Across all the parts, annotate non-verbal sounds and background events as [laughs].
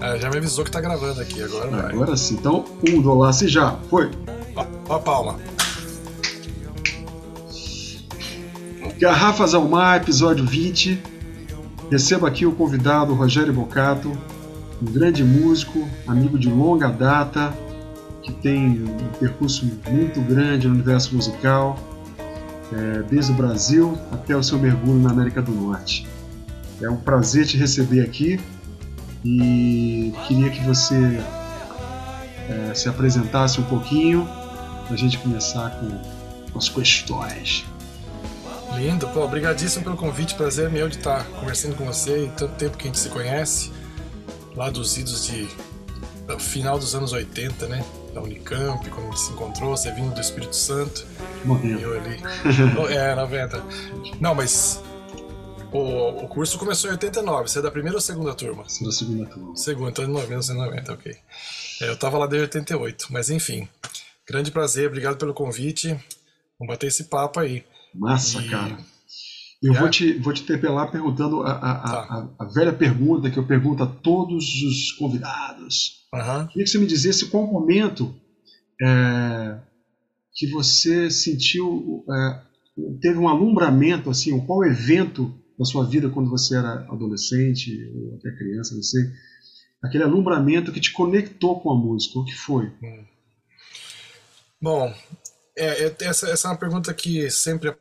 Ah, já me avisou que tá gravando aqui, agora vai. Agora sim. Então, um do lá, se já. Foi. Ó, ó a palma. Garrafas ao Mar, episódio 20. Recebo aqui o convidado Rogério Bocato, um grande músico, amigo de longa data, que tem um percurso muito grande no universo musical, é, desde o Brasil até o seu mergulho na América do Norte. É um prazer te receber aqui e queria que você é, se apresentasse um pouquinho para a gente começar com as questões. Lindo, pô, obrigadíssimo pelo convite, prazer meu de estar conversando com você e tanto tempo que a gente se conhece, lá dos idos de final dos anos 80, né? Da Unicamp, quando a gente se encontrou, você vindo do Espírito Santo. Morrendo. E eu ali. [laughs] é, 90. Não, mas o, o curso começou em 89. Você é da primeira ou segunda turma? Sou da segunda turma. Segunda, então de 1990, ok. É, eu tava lá desde 88, mas enfim. Grande prazer, obrigado pelo convite. Vamos bater esse papo aí. Massa, E- cara. Eu É? vou, te, vou te interpelar perguntando a, a, Tá. a- a velha pergunta que eu pergunto a todos os convidados. Aham. Queria que você me dissesse qual momento é, que você sentiu, é, teve um alumbramento, assim, qual evento da sua vida quando você era adolescente ou até criança, não sei, aquele alumbramento que te conectou com a música, o que foi? Bom, é, é- essa, essa é uma pergunta que sempre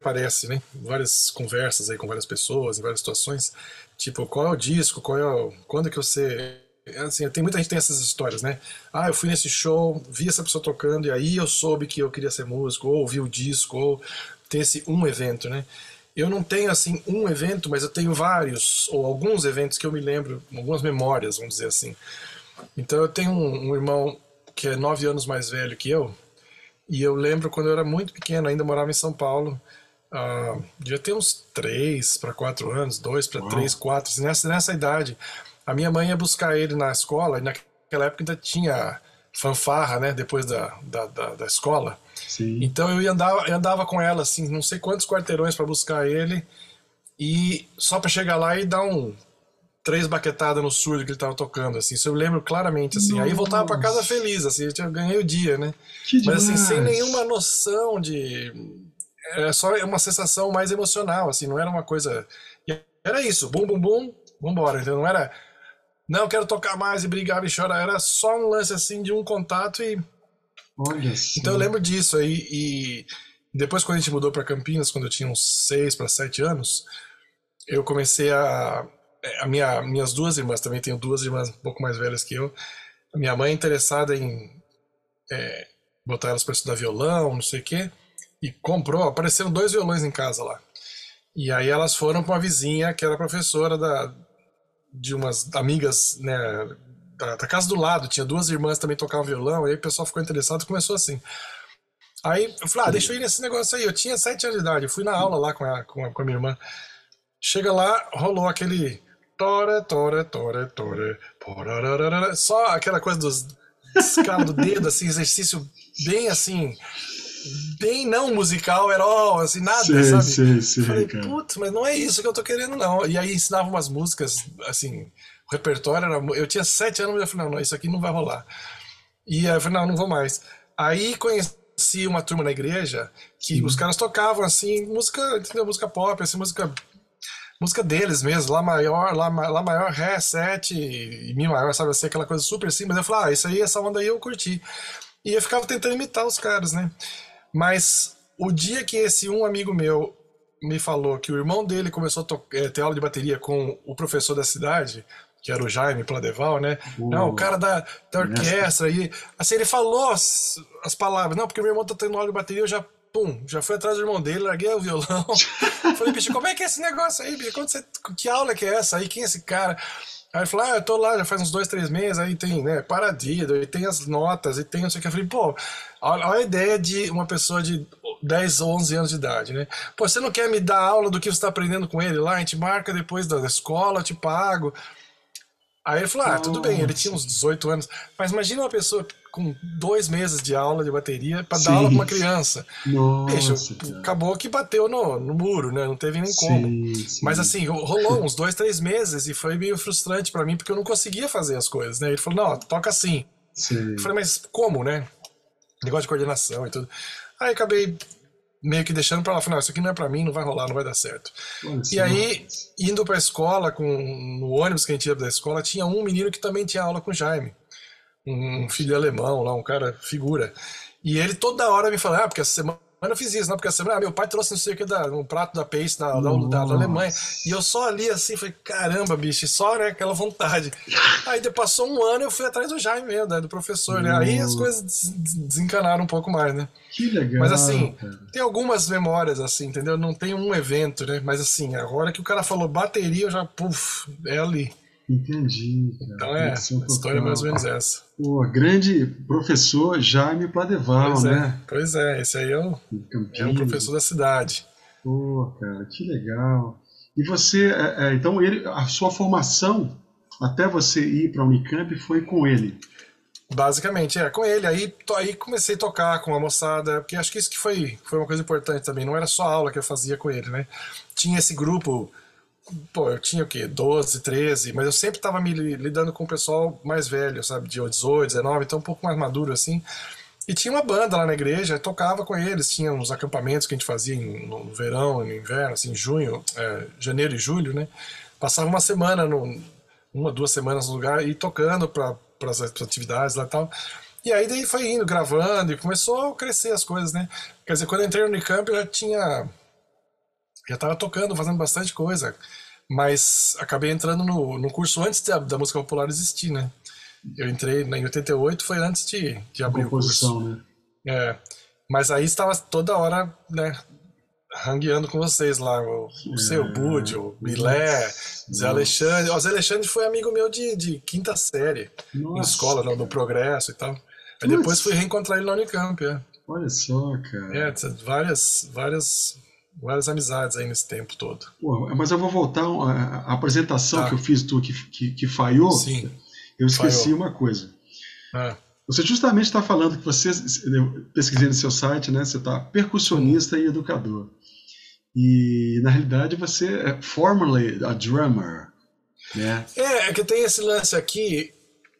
aparece, né? Várias conversas aí com várias pessoas, em várias situações. Tipo, qual é o disco? Qual é o, quando que você. é Assim, tem muita gente que tem essas histórias, né? Ah, eu fui nesse show, vi essa pessoa tocando e aí eu soube que eu queria ser músico, ou ouvi o disco, ou tem esse um evento, né? Eu não tenho assim um evento, mas eu tenho vários ou alguns eventos que eu me lembro, algumas memórias, vamos dizer assim. Então eu tenho um, um irmão que é nove anos mais velho que eu, e eu lembro quando eu era muito pequeno, ainda morava em São Paulo, ah, devia ter uns três para quatro anos, dois para três, quatro, assim, nessa, nessa idade. A minha mãe ia buscar ele na escola, e naquela época ainda tinha fanfarra, né, depois da, da, da, da escola. Sim. Então eu ia andava, eu andava com ela, assim, não sei quantos quarteirões para buscar ele, e só para chegar lá e dar um três baquetadas no surdo que ele tava tocando, assim, isso eu lembro claramente, assim. Aí eu voltava para casa Nossa. feliz, assim, eu ganhei o dia, né? Que Mas assim, demais. sem nenhuma noção de. É só uma sensação mais emocional, assim, não era uma coisa. Era isso, bum, bum, bum, vambora. Então não era. Não, quero tocar mais e brigar e chorar. Era só um lance assim de um contato e. Olha. Então eu lembro disso aí. E depois, quando a gente mudou para Campinas, quando eu tinha uns seis para sete anos, eu comecei a. A minha, minhas duas irmãs, também tenho duas irmãs um pouco mais velhas que eu. A minha mãe é interessada em é, botar elas para estudar violão, não sei o quê, e comprou, apareceram dois violões em casa lá. E aí elas foram para uma vizinha que era professora da, de umas amigas, né, da, da casa do lado, tinha duas irmãs também tocavam violão, aí o pessoal ficou interessado e começou assim. Aí eu falei, ah, deixa eu ir nesse negócio aí. Eu tinha sete anos de idade, eu fui na aula lá com a, com a, com a minha irmã. Chega lá, rolou aquele. Tora, tora, tora, tora, só aquela coisa dos escala do dedo, assim, exercício bem assim, bem não musical, era ó, assim, nada, sei, sabe? sei, sei, Falei, cara. putz, mas não é isso que eu tô querendo, não. E aí ensinava umas músicas, assim, o repertório era. Eu tinha sete anos, mas eu falei, não, não, isso aqui não vai rolar. E aí eu falei, não, não vou mais. Aí conheci uma turma na igreja que os caras tocavam, assim, música, entendeu? Música pop, assim, música. Música deles mesmo, Lá maior, Lá, lá maior, Ré, 7 e Mi maior, sabe assim, aquela coisa super simples. Eu falei, ah, isso aí, essa onda aí eu curti. E eu ficava tentando imitar os caras, né? Mas o dia que esse um amigo meu me falou que o irmão dele começou a eh, ter aula de bateria com o professor da cidade, que era o Jaime Pladeval, né? Uou. Não, o cara da, da orquestra. E assim, ele falou as, as palavras. Não, porque meu irmão tá tendo aula de bateria, eu já, pum, já fui atrás do irmão dele, larguei o violão. [laughs] Falei, bicho, como é que é esse negócio aí, bicho? Quando você, que aula que é essa aí? Quem é esse cara? Aí falou, ah, eu tô lá já faz uns dois, três meses, aí tem, né, paradido, e tem as notas, e tem não sei o que. Eu falei, pô, olha a ideia de uma pessoa de 10 ou 11 anos de idade, né? Pô, você não quer me dar aula do que você tá aprendendo com ele lá? A gente marca depois da escola, eu te pago. Aí ele falou: ah, tudo bem, ele tinha uns 18 anos. Mas imagina uma pessoa com dois meses de aula de bateria para dar aula pra uma criança. Nossa, Bicho, acabou que bateu no, no muro, né? Não teve nem como. Sim, sim. Mas assim, rolou [laughs] uns dois, três meses e foi meio frustrante para mim porque eu não conseguia fazer as coisas, né? Ele falou: não, toca assim. Sim. Eu falei, mas como, né? Negócio de coordenação e tudo. Aí acabei meio que deixando pra lá, falei, não, isso aqui não é pra mim, não vai rolar, não vai dar certo. E aí, indo pra escola, com, no ônibus que a gente ia da escola, tinha um menino que também tinha aula com o Jaime. Um filho alemão lá, um cara figura. E ele toda hora me falava, ah, porque essa semana eu fiz isso, não, porque semana, ah, meu pai trouxe não sei o que, da, um prato da Pace da, da, da. Alemanha. E eu só ali assim, falei, caramba, bicho, só, né, aquela vontade. Aí passou um ano eu fui atrás do Jaime mesmo, né, do professor, né? Aí as coisas des- des- desencanaram um pouco mais, né? Que legal. Mas assim, cara. tem algumas memórias, assim, entendeu? Não tem um evento, né? Mas assim, agora que o cara falou bateria, eu já, puf, é ali. Entendi, cara. Então é, a história é mais ou menos essa. Pô, grande professor Jaime Padeval, Pois né? é, pois é, esse aí é o, é o professor da cidade. Pô, cara, que legal. E você, é, é, então, ele, a sua formação até você ir para a Unicamp foi com ele. Basicamente, é, com ele. Aí, to- aí comecei a tocar com a moçada, porque acho que isso que foi, foi uma coisa importante também. Não era só a aula que eu fazia com ele, né? Tinha esse grupo, pô, eu tinha o quê? 12, 13, mas eu sempre tava me li- lidando com o pessoal mais velho, sabe? De 18, 19, então um pouco mais maduro assim. E tinha uma banda lá na igreja, tocava com eles, tinha uns acampamentos que a gente fazia no verão, no inverno, assim, junho, é, janeiro e julho, né? Passava uma semana, no, uma, duas semanas no lugar e tocando para as atividades lá e tal. E aí daí foi indo, gravando, e começou a crescer as coisas, né? Quer dizer, quando eu entrei no Unicamp eu já tinha. Já tava tocando, fazendo bastante coisa. Mas acabei entrando no, no curso antes da, da música popular existir, né? Eu entrei em 88, foi antes de, de abrir o curso. Composição, né? É, mas aí estava toda hora, né, rangueando com vocês lá, o, o seu Bud, o Bilé, Zé Alexandre. O Zé Alexandre foi amigo meu de, de quinta série, Nossa, escola, no, no Progresso e tal. Aí depois fui reencontrar ele na Unicamp, é. Olha só, cara. É, várias, várias, várias amizades aí nesse tempo todo. Pô, mas eu vou voltar à à apresentação Tá. que eu fiz tu que, que, que falhou. Sim. Eu esqueci falhou. uma coisa. Ah, Você justamente está falando que você, pesquisei no seu site, né? Você está percussionista e educador. E na realidade você é formerly a drummer, né? É, é que tem esse lance aqui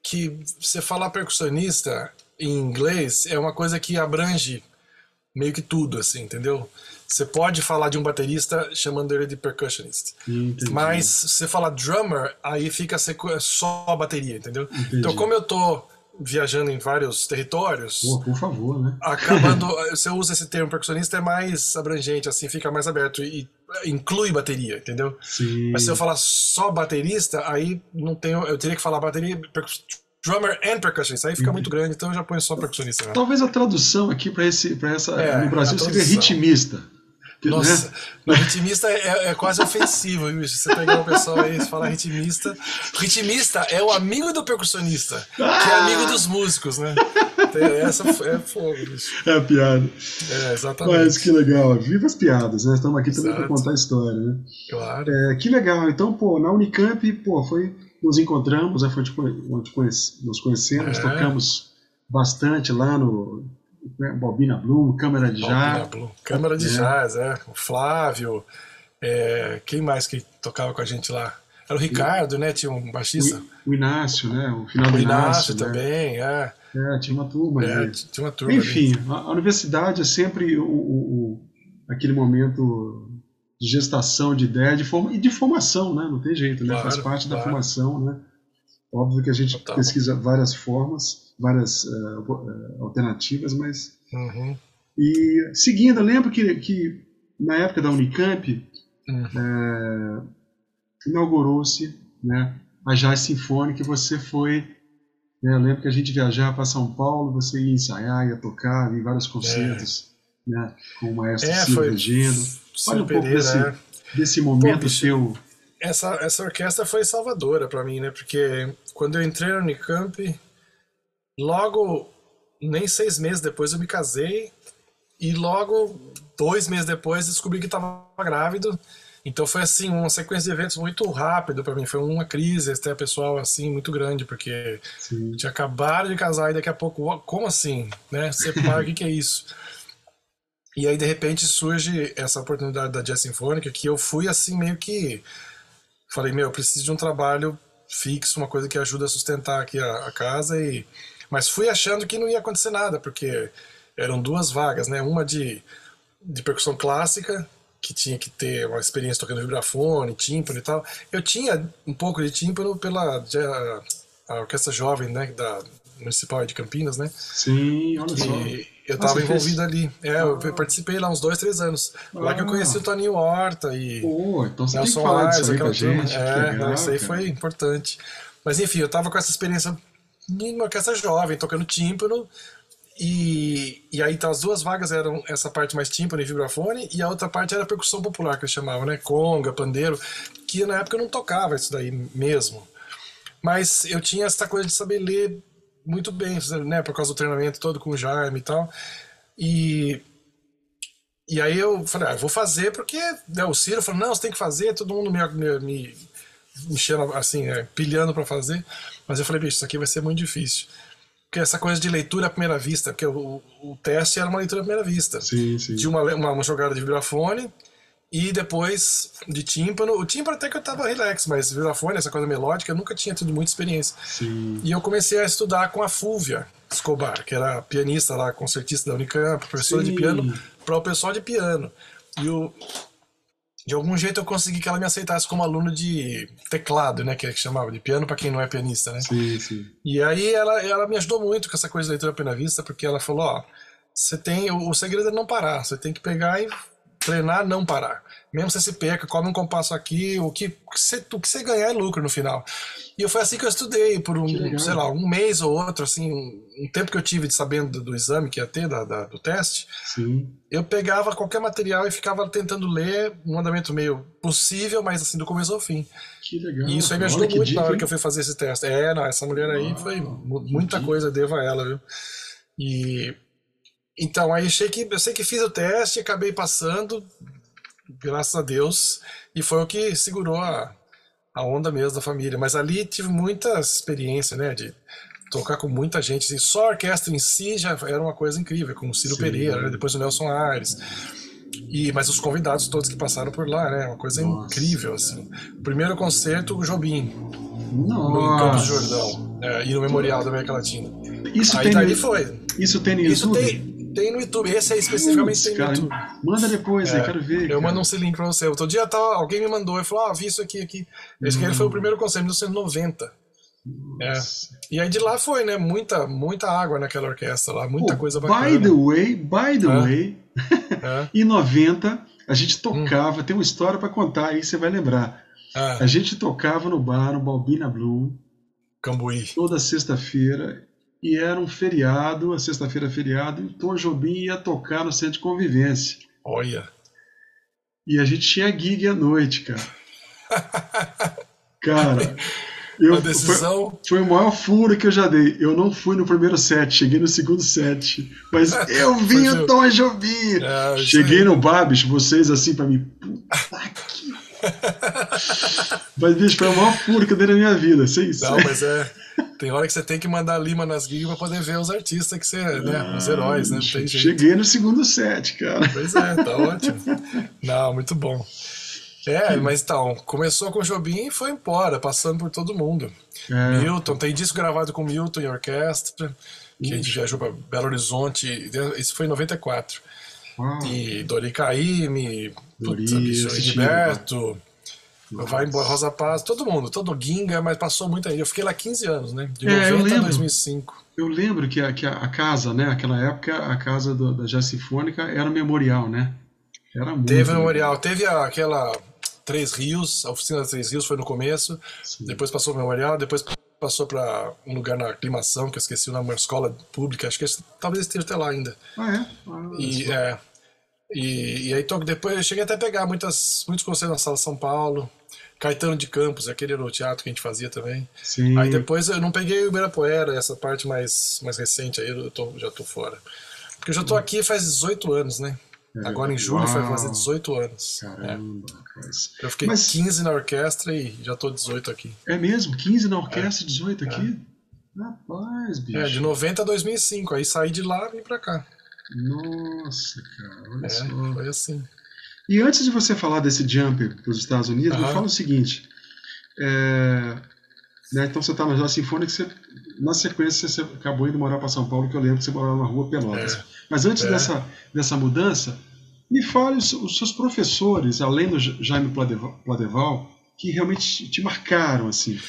que você falar percussionista em inglês é uma coisa que abrange meio que tudo, assim, entendeu? Você pode falar de um baterista chamando ele de percussionist. Entendi. Mas se você falar drummer, aí fica sequ- só a bateria, entendeu? Entendi. Então, como eu tô viajando em vários territórios, Pô, por favor, né? [laughs] acabando, você usa esse termo percussionista é mais abrangente, assim, fica mais aberto e inclui bateria, entendeu? Sim. Mas se eu falar só baterista, aí não tenho. Eu teria que falar bateria, drummer and percussionist. Aí fica muito grande, então eu já ponho só percussionista. Né? Talvez a tradução aqui para esse, para essa, É, no Brasil seria ritmista. Nossa, né? ritmista é, é quase ofensivo, viu? bicho? Você pegar uma pessoa aí e falar ritmista. Ritmista é o amigo do percussionista, que é amigo dos músicos, né? Essa é fogo, bicho. É a piada. É, exatamente. Mas que legal. Viva as piadas, né? Estamos aqui também para contar a história, né? Claro. É, que legal. Então, pô, na Unicamp, pô, foi, nos encontramos, né, foi onde onde conhece- nos conhecemos, É. tocamos bastante lá no né, Bobina Bloom, Câmara de Jazz. Blue. Câmara de É. Jazz, é. O Flávio. é, quem mais que tocava com a gente lá? Era o Ricardo, né? Tinha um baixista. O, o Inácio, né? O final do O Inácio, Inácio né? também, é. É, tinha uma turma É, ali. tinha uma turma. Enfim, a, a universidade é sempre o, o- aquele momento de gestação de ideia de forma, e de formação, né? Não tem jeito, né? Claro, Faz parte da claro. formação, né? Óbvio que a gente Total. pesquisa várias formas, várias eh, alternativas, mas Uhum. e seguindo, eu lembro que, que na época da Unicamp Uhum. eh, inaugurou-se né, a Jazz Sinfônica e você foi. né, eu lembro que a gente viajava para São Paulo, você ia ensaiar, ia tocar, ia em vários concertos né, com o maestro É, Silvio. Regendo. Fale um pouco desse, é. desse momento bicho. teu. essa, essa orquestra foi salvadora para mim, né? Porque quando eu entrei no Unicamp, logo, nem seis meses depois eu me casei e logo dois meses depois descobri que estava grávido Então foi assim, uma sequência de eventos muito rápido para mim. Foi uma crise até pessoal assim muito grande, porque Sim. tinha acabado de casar e daqui a pouco, como assim? Né? Separa, o que, que é isso? E aí de repente surge essa oportunidade da Jazz Sinfônica que eu fui assim meio que falei, meu, eu preciso de um trabalho fixo, uma coisa que ajuda a sustentar aqui a, a casa e mas fui achando que não ia acontecer nada, porque eram duas vagas, né? Uma de de percussão clássica que tinha que ter uma experiência tocando vibrafone, tímpano e tal. Eu tinha um pouco de tímpano pela a, orquestra jovem, né, da municipal de Campinas, né? Sim, olha só. Eu estava envolvido ali. É, eu ah. participei lá uns dois, três anos. Ah. Lá que eu conheci o Toninho Horta e Pô, então você Nelson Aires, aquela turma. Gente, é, legal, isso aí cara. foi importante. Mas enfim, eu estava com essa experiência em uma orquestra jovem, tocando tímpano, e, e aí então as duas vagas eram essa parte mais tímpano e vibrafone e a outra parte era percussão popular que eles chamavam, né? Conga, pandeiro, que na época eu não tocava isso daí mesmo. Mas eu tinha essa coisa de saber ler muito bem, né? Por causa do treinamento todo com o Jaime e tal. E, e aí eu falei, ah, vou fazer porque né, o Ciro falou, não, você tem que fazer, todo mundo me, me, me enchendo assim, é, pilhando para fazer. Mas eu falei, bicho, isso aqui vai ser muito difícil que essa coisa de leitura à primeira vista, porque o, o teste era uma leitura à primeira vista. Sim, sim. De uma, uma, uma, jogada de vibrafone e depois de tímpano. O tímpano até que eu tava relax, mas vibrafone, essa coisa melódica, eu nunca tinha tido muita experiência. Sim. E eu comecei a estudar com a Fúvia Escobar, que era pianista lá, concertista da Unicamp, professora sim. de piano, para o pessoal de piano. E o, de algum jeito eu consegui que ela me aceitasse como aluno de teclado, né, que, é que chamava de piano para quem não é pianista, né? Sim, sim. E aí ela, ela me ajudou muito com essa coisa de leitura à pena vista, porque ela falou, ó, você tem o, o segredo é não parar, você tem que pegar e treinar não parar. Mesmo se você se perca, come um compasso aqui, o que, você, o que você ganhar é lucro no final. E foi assim que eu estudei, por um, sei lá, um mês ou outro, assim, um, um tempo que eu tive de sabendo do, do, exame que ia ter, da, da, do teste. Sim. Eu pegava qualquer material e ficava tentando ler um andamento meio possível, mas assim, do começo ao fim. Que legal. E isso aí me ajudou muito dica, na hora que eu fui fazer esse teste. É, não, essa mulher aí ah, foi muita coisa, devo a ela, viu? E então, aí achei que eu sei que fiz o teste, acabei passando, graças a Deus, e foi o que segurou a, a onda mesmo da família. Mas ali tive muita experiência, né, de tocar com muita gente. Assim, só a orquestra em si já era uma coisa incrível, com o Ciro Sim. Pereira, né, depois o Nelson Aires. E, mas os convidados todos que passaram por lá, né? Uma coisa Nossa, incrível, assim. Primeiro concerto, o Jobim. Nossa. No Campos do Jordão. É, e no Memorial da América Latina. Isso Aí tem dali foi. Isso tem no Isso tem, tem no YouTube, esse aí especificamente tem no cara, YouTube. Manda depois é, aí, quero ver. Eu cara. mando um link pra você. Outro dia tava, alguém me mandou e falou: Ah, vi isso aqui. aqui. Esse hum. foi o primeiro concerto, 1990. É. E aí de lá foi, né? Muita, muita água naquela orquestra lá, muita coisa bacana. By the way, by the é. way, é. [laughs] em 90 a gente tocava, hum. tem uma história para contar aí, você vai lembrar. Ah. A gente tocava no bar, no Balbina Blue. Cambuí. Toda sexta-feira e era um feriado, a sexta-feira feriado, e Tom Jobim ia tocar no centro de convivência. Olha. E a gente tinha gig à noite, cara. cara, eu, decisão... foi, foi o maior furo que eu já dei. Eu não fui no primeiro set, cheguei no segundo set. Mas [laughs] eu vi o Tom Jobim. É, cheguei no Babis, vocês assim para mim. Puta que. [laughs] mas, bicho, foi o maior furo que eu dei na minha vida. Sei, não, mas é. Tem hora que você tem que mandar lima nas gigs pra poder ver os artistas que você, né? Ah, os heróis, né? Cheguei no segundo set, cara. Pois é, tá ótimo. Não, muito bom. É, mas então, começou com o Jobim e foi embora, passando por todo mundo. É. Milton, tem disco gravado com Milton e orquestra, que a gente viajou para Belo Horizonte, isso foi em 94. Uau. E Dori Caymmi, Gilberto, Vai embora, Rosa Paz, todo mundo, todo Ginga, mas passou muito aí. Eu fiquei lá 15 anos, né? De é, 90 a 2005. Eu lembro que a, que a, casa, né? Aquela época, a casa do, da Jazz Sinfônica era memorial, né? Era muito. Teve memorial, teve aquela Três Rios, a oficina da Três Rios foi no começo, Sim. depois passou o memorial, depois passou para um lugar na aclimação, que eu esqueci o nome, uma escola pública, acho que talvez esteja até lá ainda. Ah, é? Ah, e, é, e, e aí depois eu cheguei até a pegar muitas, muitos concertos na Sala São Paulo. Caetano de Campos, aquele era o teatro que a gente fazia também. Sim. Aí depois eu não peguei o Ibirapuera, essa parte mais, mais recente aí eu tô, já tô fora. Porque eu já tô aqui faz 18 anos, né? É, Agora em julho vai fazer 18 anos. Caramba, é. rapaz. Eu fiquei Mas... 15 na orquestra e já tô 18 aqui. É mesmo? 15 na orquestra e 18 aqui? Rapaz, bicho. É, de 90 a 2005. Aí saí de lá e vim pra cá. Nossa, cara, olha é, só. Foi assim. E antes de você falar desse jump para os Estados Unidos, uhum. me fala o seguinte. É, né, então você está na Sinfônica, você, na sequência você acabou indo morar para São Paulo, que eu lembro que você morava na rua Pelotas. É. Mas antes é. dessa, dessa mudança, me fale os, os, seus professores, além do Jaime Pladeval, que realmente te marcaram, assim.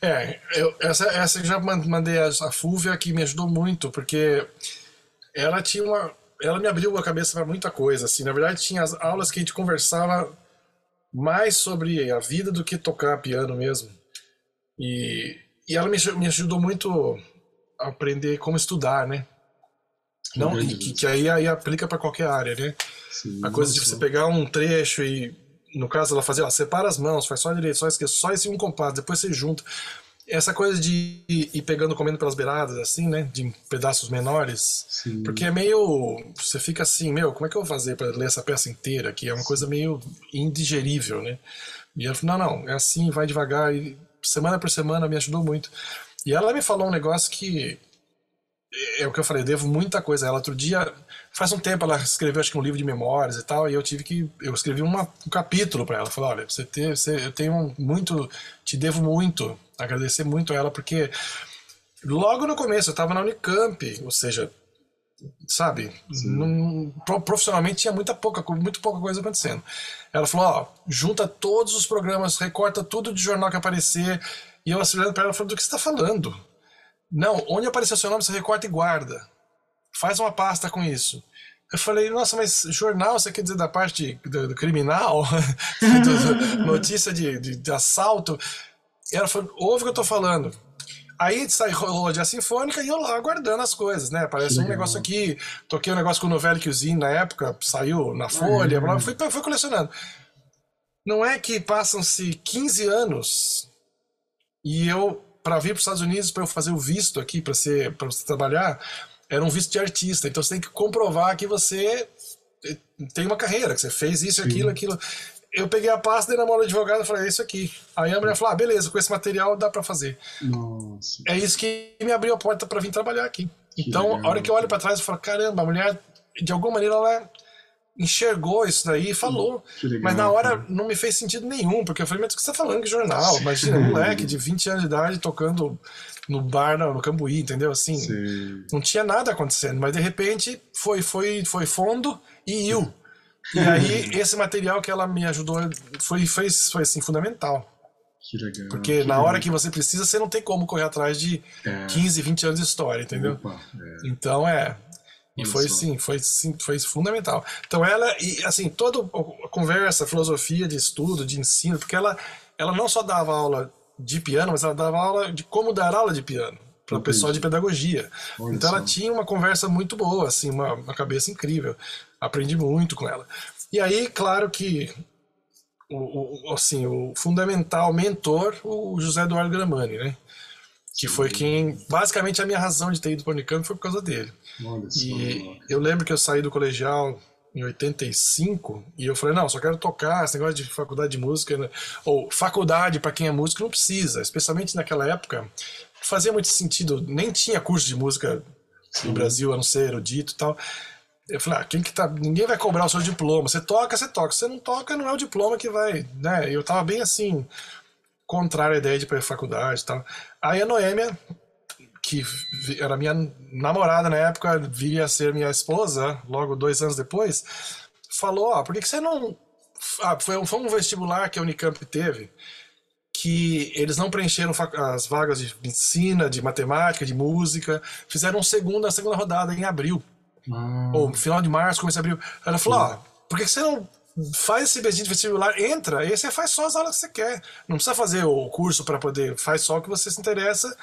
É, eu, essa, essa eu já mandei a, a Fúvia, que me ajudou muito, porque ela tinha uma. Ela me abriu a cabeça para muita coisa, assim. Na verdade, tinha as aulas que a gente conversava mais sobre a vida do que tocar piano mesmo. E, e ela me, me ajudou muito a aprender como estudar, né? Não, e que, que aí, aí aplica para qualquer área, né? Sim, a coisa de você pegar um trecho e, no caso, ela fazer, ó, separa as mãos, faz só a direita, só esquerda, só esse um compasso, depois você junta essa coisa de ir pegando comendo pelas beiradas, assim, né? De pedaços menores. Sim. Porque é meio. Você fica assim, meu, como é que eu vou fazer para ler essa peça inteira? Que é uma coisa meio indigerível, né? E eu falei, não, não, é assim, vai devagar. E semana por semana me ajudou muito. E ela me falou um negócio que. É o que eu falei, eu devo muita coisa a ela. Outro dia, faz um tempo, ela escreveu acho que um livro de memórias e tal, e eu tive que. Eu escrevi uma, um capítulo para ela. Falei, olha, você, ter, você, eu tenho muito. Te devo muito agradecer muito a ela, porque logo no começo eu estava na Unicamp, ou seja, sabe, num, profissionalmente tinha muita pouca, muito pouca coisa acontecendo. Ela falou: ó, junta todos os programas, recorta tudo de jornal que aparecer. E eu olhando para ela falando: do que você está falando? Não, onde aparecer seu nome, você recorta e guarda. Faz uma pasta com isso. Eu falei, nossa, mas jornal, você quer dizer da parte do, do criminal? [laughs] do, notícia de, de, de assalto? E ela falou, ouve o que eu tô falando. Aí sai rolou a sinfônica e eu lá guardando as coisas, né? Parece um negócio aqui. Toquei um negócio com o Novelli Cuisine na época, saiu na Folha, uhum. fui, fui colecionando. Não é que passam-se 15 anos e eu, para vir para os Estados Unidos, para eu fazer o visto aqui, para ser para você trabalhar, era um visto de artista. Então você tem que comprovar que você tem uma carreira, que você fez isso, Sim. aquilo, aquilo eu peguei a pasta, dei na mão do advogado e falei, é isso aqui. Aí a mulher falou, ah, beleza, com esse material dá para fazer. Nossa. É isso que me abriu a porta para vir trabalhar aqui. Então, a hora que eu olho para trás, eu falo, caramba, a mulher, de alguma maneira, ela enxergou isso daí e falou. Legal, mas na hora cara. não me fez sentido nenhum, porque eu falei, mas o que você tá falando? Que jornal? Imagina, moleque de 20 anos de idade tocando no bar no, no Cambuí, entendeu? Assim, Sim. não tinha nada acontecendo, mas de repente foi, foi, foi fundo e iu. E aí, esse material que ela me ajudou foi, foi, foi assim, fundamental. Que legal. Porque que na legal. hora que você precisa, você não tem como correr atrás de é. 15, 20 anos de história, entendeu? Opa, é. Então é. E foi sim, foi sim, foi fundamental. Então ela e assim, toda a conversa, a filosofia de estudo, de ensino, porque ela ela não só dava aula de piano, mas ela dava aula de como dar aula de piano para o pessoal de pedagogia. Olha então ela tinha uma conversa muito boa, assim, uma, uma cabeça incrível. Aprendi muito com ela. E aí, claro que o, o, assim, o fundamental mentor, o José Eduardo Gramani, né? Que foi quem, basicamente, a minha razão de ter ido para o Unicamp foi por causa dele. Olha e eu lembro que eu saí do colegial em 85 e eu falei, não, só quero tocar, esse negócio de faculdade de música, né? ou faculdade para quem é músico não precisa, especialmente naquela época, fazia muito sentido, nem tinha curso de música Sim. no Brasil, a não ser erudito e tal. Eu falei, ah, quem que tá. Ninguém vai cobrar o seu diploma. Você toca, você toca. Você não toca, não é o diploma que vai. Né? Eu tava bem assim, contrário à ideia de ir pra faculdade e tal. Aí a Noêmia, que era minha namorada na época, viria a ser minha esposa, logo dois anos depois, falou: Ó, por que, que você não. Ah, foi, um, foi um vestibular que a Unicamp teve que eles não preencheram as vagas de medicina, de matemática, de música, fizeram segunda, segunda rodada em abril. Ah. Ou final de março, começo de abril. Ela falou: ó, por que você não faz esse beijinho de vestibular, entra, e você faz só as aulas que você quer. Não precisa fazer o curso para poder, faz só o que você se interessa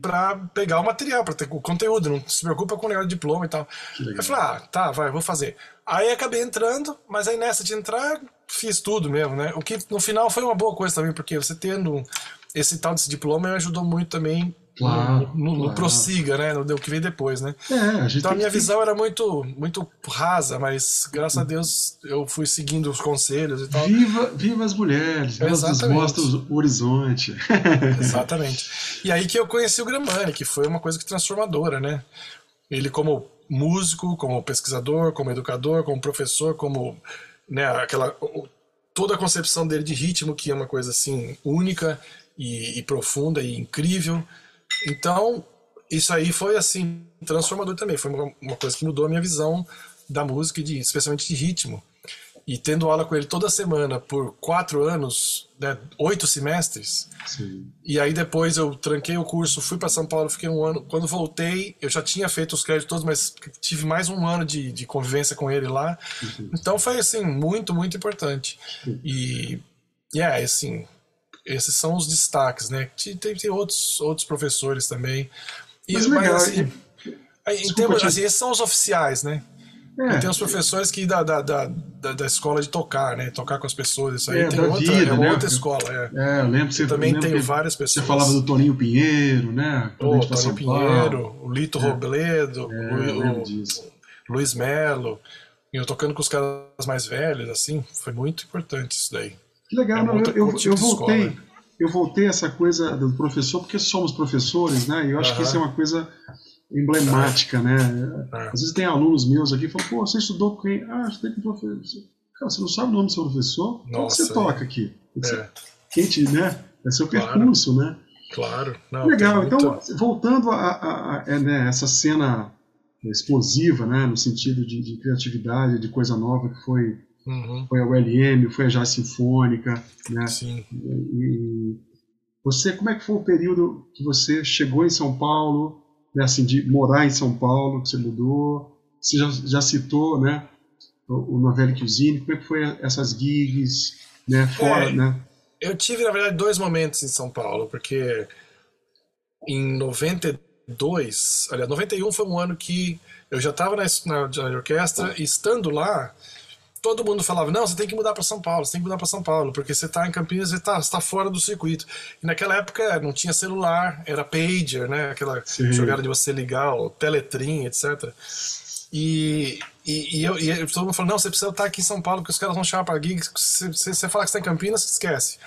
para pegar o material, para ter o conteúdo, não se preocupa com o negócio de diploma e tal. Eu falei, ah, tá, vai, vou fazer. Aí acabei entrando, mas aí nessa de entrar, fiz tudo mesmo, né? O que no final foi uma boa coisa também, porque você tendo esse tal desse diploma me ajudou muito também Claro, não, claro. prossiga, né? Não deu o que veio depois, né? É, a então a minha visão era muito, muito rasa, mas graças a Deus eu fui seguindo os conselhos e tal. Viva, viva as mulheres, elas nos mostram o horizonte. [laughs] Exatamente. E aí que eu conheci o Gramani, que foi uma coisa que transformadora, né? Ele como músico, como pesquisador, como educador, como professor, como né, aquela toda a concepção dele de ritmo que é uma coisa assim única e, e profunda e incrível então, isso aí foi assim transformador também. Foi uma, uma coisa que mudou a minha visão da música, de, especialmente de ritmo. E tendo aula com ele toda semana por quatro anos, né, oito semestres. Sim. E aí depois eu tranquei o curso, fui para São Paulo, fiquei um ano. Quando voltei, eu já tinha feito os créditos todos, mas tive mais um ano de, de convivência com ele lá. Uhum. Então foi assim muito, muito importante. Uhum. E, e é assim, esses são os destaques, né? Tem, tem outros, outros professores também. E, mas, legal, mas assim, em termos, assim, esses são os oficiais, né? É, tem os professores que da, da, da, da, escola de tocar, né? Tocar com as pessoas, isso aí é, tem outra, vida, é né? outra escola. É, é eu lembro que você também tem várias pessoas. Você falava do Toninho Pinheiro, né? O Toninho Pinheiro, o Lito é. Robledo, é, o, o Luiz Melo. E eu tocando com os caras mais velhos, assim, foi muito importante isso daí. Que legal, é não, eu, eu, eu voltei. Eu voltei essa coisa do professor, porque somos professores, né? E eu acho uhum. que isso é uma coisa emblemática, né? Às vezes tem alunos meus aqui que falam, pô, você estudou com quem? Ah, estudei com professor. Cara, você não sabe o nome do seu professor? Nossa, Qual que você é. toca aqui? É. Quem te, né? É seu claro. percurso, né? Claro. Não, Legal. Então, voltando a, a, a, a né, essa cena explosiva, né? No sentido de, de criatividade, de coisa nova que foi Uhum. Foi a ULM, foi a Jazz Sinfônica, né? Sim. E, você, como é que foi o período que você chegou em São Paulo, né, assim, de morar em São Paulo, que você mudou? Você já, já citou, né, o, o Novelle Cuisine, como é que foi essas gigs, né, fora, é, né? Eu tive, na verdade, dois momentos em São Paulo, porque em 92, aliás, 91 foi um ano que eu já estava na, na, na orquestra, e estando lá, todo mundo falava: não, você tem que mudar para São Paulo, você tem que mudar para São Paulo, porque você está em Campinas, você está tá fora do circuito. E naquela época não tinha celular, era pager, né? Aquela Sim. jogada de você ligar, o teletrim, etc. E, e, e, eu, e todo mundo falou: não, você precisa estar aqui em São Paulo, porque os caras vão chamar para gigs. Se você falar que está em Campinas, esquece.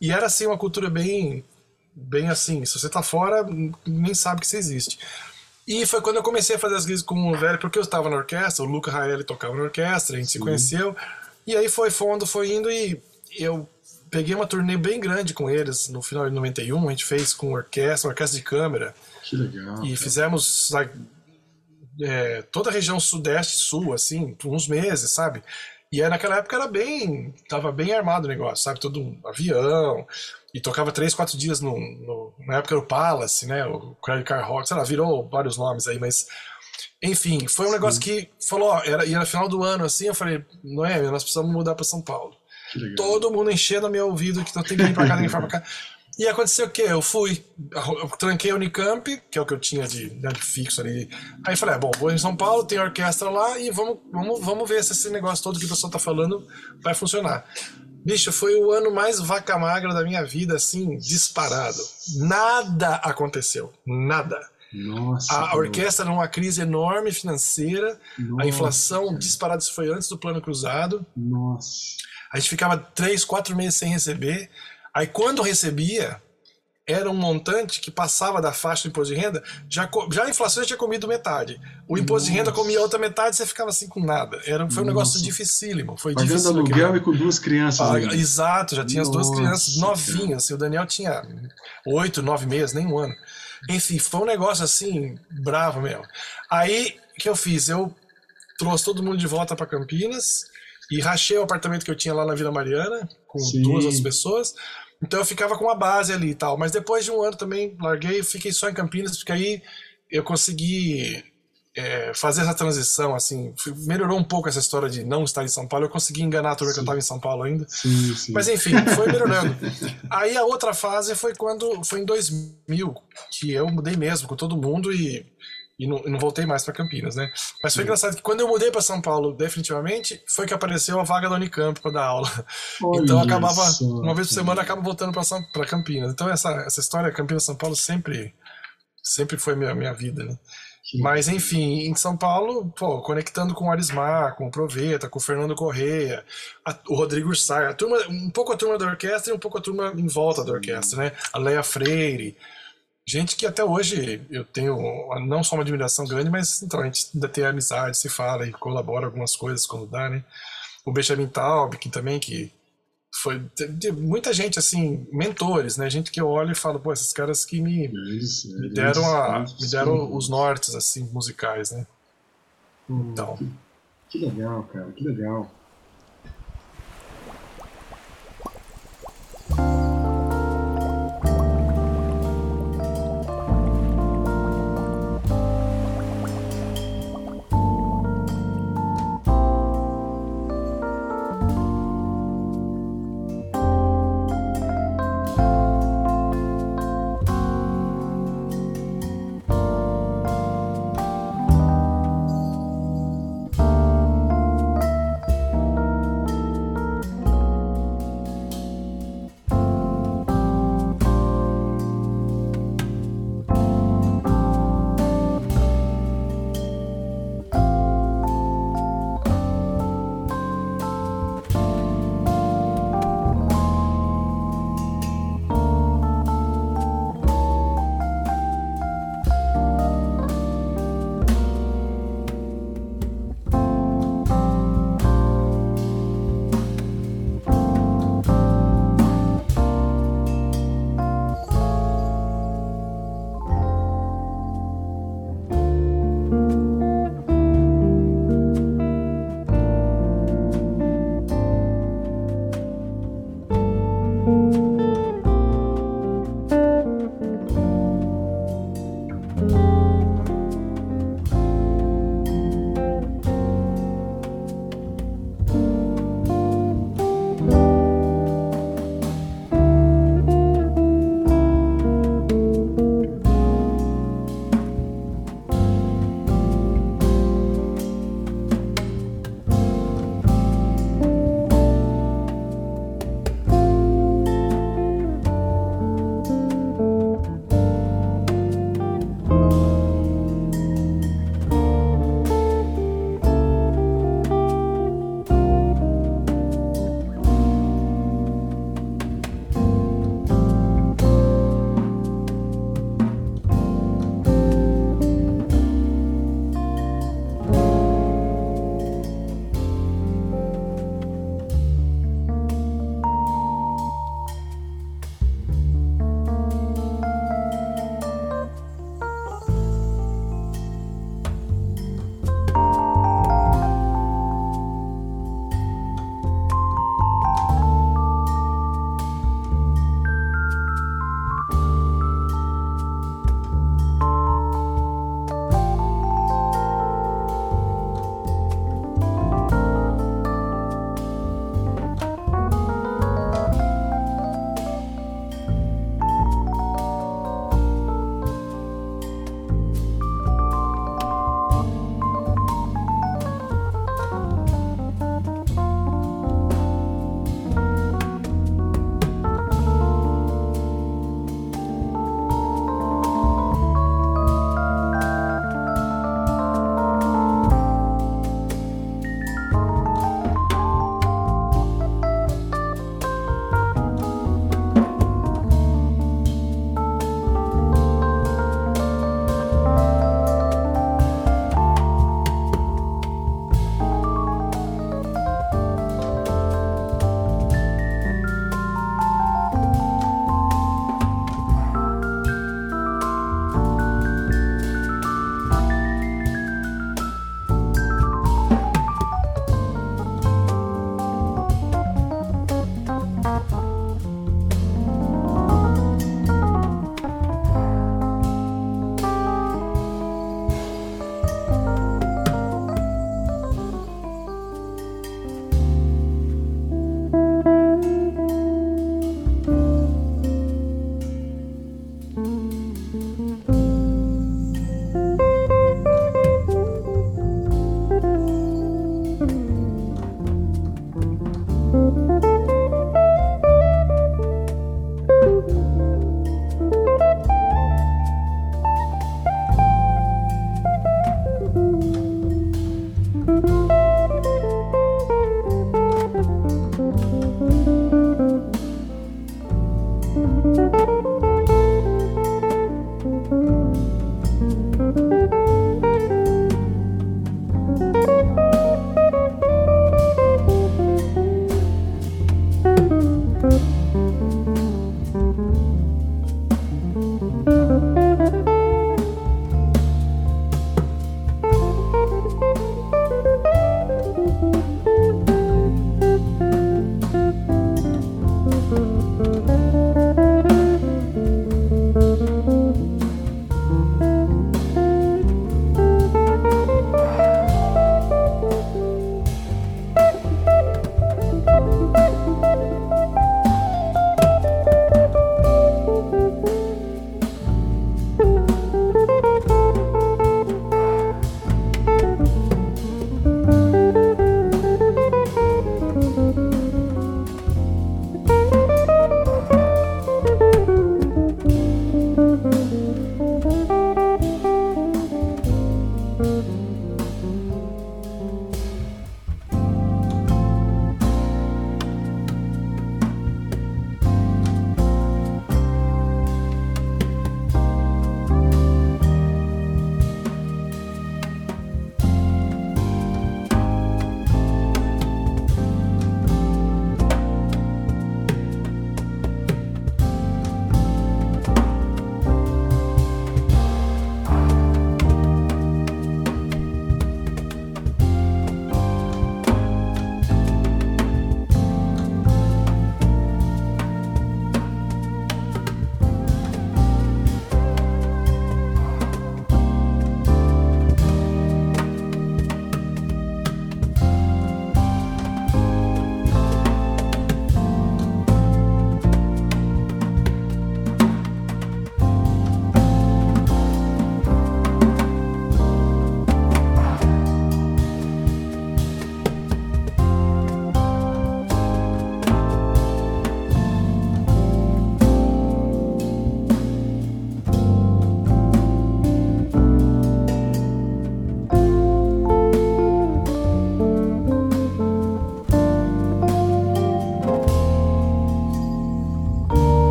E era assim uma cultura bem, bem assim: se você está fora, nem sabe que você existe. E foi quando eu comecei a fazer as guias com o velho, porque eu estava na orquestra, o Luca Raeli tocava na orquestra, a gente Sim. se conheceu. E aí foi fundo, foi indo e eu peguei uma turnê bem grande com eles no final de 91. A gente fez com orquestra, orquestra de câmera. Que legal. E cara. fizemos é, toda a região sudeste sul, assim, por uns meses, sabe? E aí, naquela época era bem. Tava bem armado o negócio, sabe? Todo um avião, e tocava três, quatro dias no, no, na época era o Palace, né? O Credit Card Rock, sei lá, virou vários nomes aí, mas enfim, foi um Sim. negócio que falou, ó, era, e era final do ano assim, eu falei, não é, nós precisamos mudar para São Paulo. Todo mundo enchendo meu ouvido que não tem que ir para cá, tem que ir para cá. [laughs] E aconteceu o quê? Eu fui, eu tranquei a Unicamp, que é o que eu tinha de, né, de fixo ali. Aí falei, ah, bom, vou em São Paulo, tem orquestra lá e vamos, vamos, vamos ver se esse negócio todo que o pessoal tá falando vai funcionar. Bicho, foi o ano mais vaca magra da minha vida, assim, disparado. Nada aconteceu. Nada. Nossa, a orquestra numa crise enorme financeira, Nossa, a inflação disparada, isso foi antes do plano cruzado. Nossa. A gente ficava três, quatro meses sem receber. Aí quando recebia, era um montante que passava da faixa do imposto de renda, já, já a inflação já tinha comido metade. O imposto Nossa. de renda comia outra metade e você ficava assim com nada. Era, foi um Nossa. negócio dificílimo. Foi Pagando difícil aluguel e com duas crianças. Ah, exato, já tinha Nossa, as duas crianças novinhas. Assim, o Daniel tinha oito, nove meses, nem um ano. Enfim, foi um negócio assim, bravo mesmo. Aí, o que eu fiz? Eu trouxe todo mundo de volta para Campinas e rachei o apartamento que eu tinha lá na Vila Mariana, com Sim. duas outras pessoas então eu ficava com uma base ali e tal. Mas depois de um ano também larguei, fiquei só em Campinas, porque aí eu consegui é, fazer essa transição, assim, melhorou um pouco essa história de não estar em São Paulo. Eu consegui enganar a turma que eu estava em São Paulo ainda. Sim, sim. Mas enfim, foi melhorando. aí a outra fase foi quando foi em 2000 que eu mudei mesmo com todo mundo e e não, não voltei mais para Campinas, né? Mas foi engraçado que quando eu mudei para São Paulo, definitivamente, foi que apareceu a vaga da Unicamp para dar aula. Olha então acabava, uma vez por semana, acaba voltando para Campinas. Então essa, essa história Campinas-São Paulo sempre sempre foi minha, minha vida, né? Mas, enfim, em São Paulo, pô, conectando com o Arismar, com o Proveta, com o Fernando Correia, a, o Rodrigo Sai, a turma, um pouco a turma da orquestra e um pouco a turma em volta da orquestra, né? A Leia Freire, gente que até hoje eu tenho não só uma admiração grande, mas então a gente ainda tem amizade, se fala e colabora algumas coisas quando dá, né? O Benjamin Taub, que também que foi muita gente assim, mentores, né? Gente que eu olho e falo, pô, esses caras que me, eles, me deram a, me deram os nortes assim musicais, né? Hum, então, que, que legal, cara, que legal.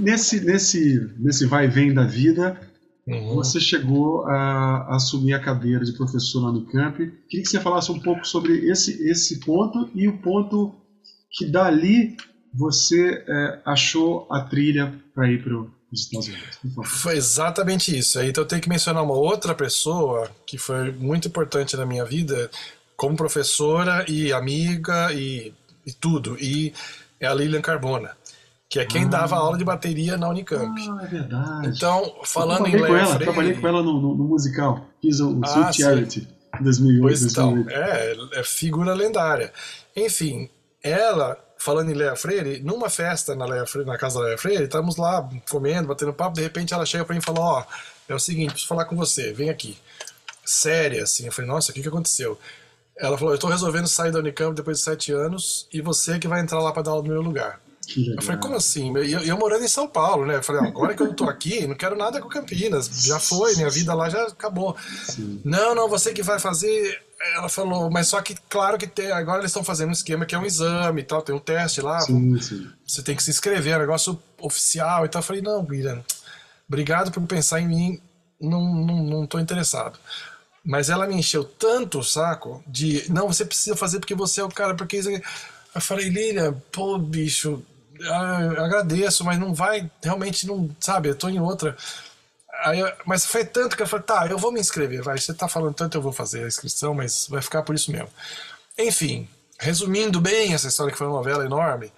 Nesse, nesse, nesse vai e vem da vida, uhum. você chegou a, a, assumir a cadeira de professor na Unicamp. Queria que você falasse um pouco sobre esse, esse ponto e o ponto que dali você é, achou a trilha para ir para os Estados Unidos. Foi exatamente isso. Aí então eu tenho que mencionar uma outra pessoa que foi muito importante na minha vida, como professora e amiga e, e tudo. E é a Lilian Carbona, que é quem ah. dava aula de bateria na Unicamp. Ah, é verdade. Então, falando em Léo Freire... Trabalhei com ela no, no, no musical, fiz o, ah, Charity, em 2008. Pois 2008. então, é, é figura lendária. Enfim, ela falando em Leia Freire, numa festa na, Leia Freire, na casa da Leia Freire, estamos lá comendo, batendo papo, de repente ela chega para mim e fala, ó, oh, é o seguinte, preciso falar com você, vem aqui. Séria, assim, eu falei, nossa, o que, que aconteceu? Ela falou: Eu estou resolvendo sair da Unicamp depois de sete anos e você que vai entrar lá para dar aula no meu lugar. Eu falei, como assim? Eu, eu, morando em São Paulo, né? Eu falei, agora que eu tô aqui, não quero nada com Campinas. Já foi, minha vida lá já acabou. Sim. Não, não, você que vai fazer. Ela falou, mas só que, claro que tem, agora eles estão fazendo um esquema que é um exame e tal, tem um teste lá. Sim, sim. Você tem que se inscrever, é um negócio oficial e tal. Eu falei, não, Guilherme, obrigado por pensar em mim, não, não, não tô interessado. Mas ela me encheu tanto o saco de, não, você precisa fazer porque você é o cara, porque eu falei, Lilian, pô, bicho, ah, agradeço, mas não vai, realmente não, sabe, eu tô em outra. Aí, mas foi tanto que eu falei, tá, eu vou me inscrever, vai, você tá falando tanto, eu vou fazer a inscrição, mas vai ficar por isso mesmo. Enfim, resumindo bem essa história que foi uma novela enorme, o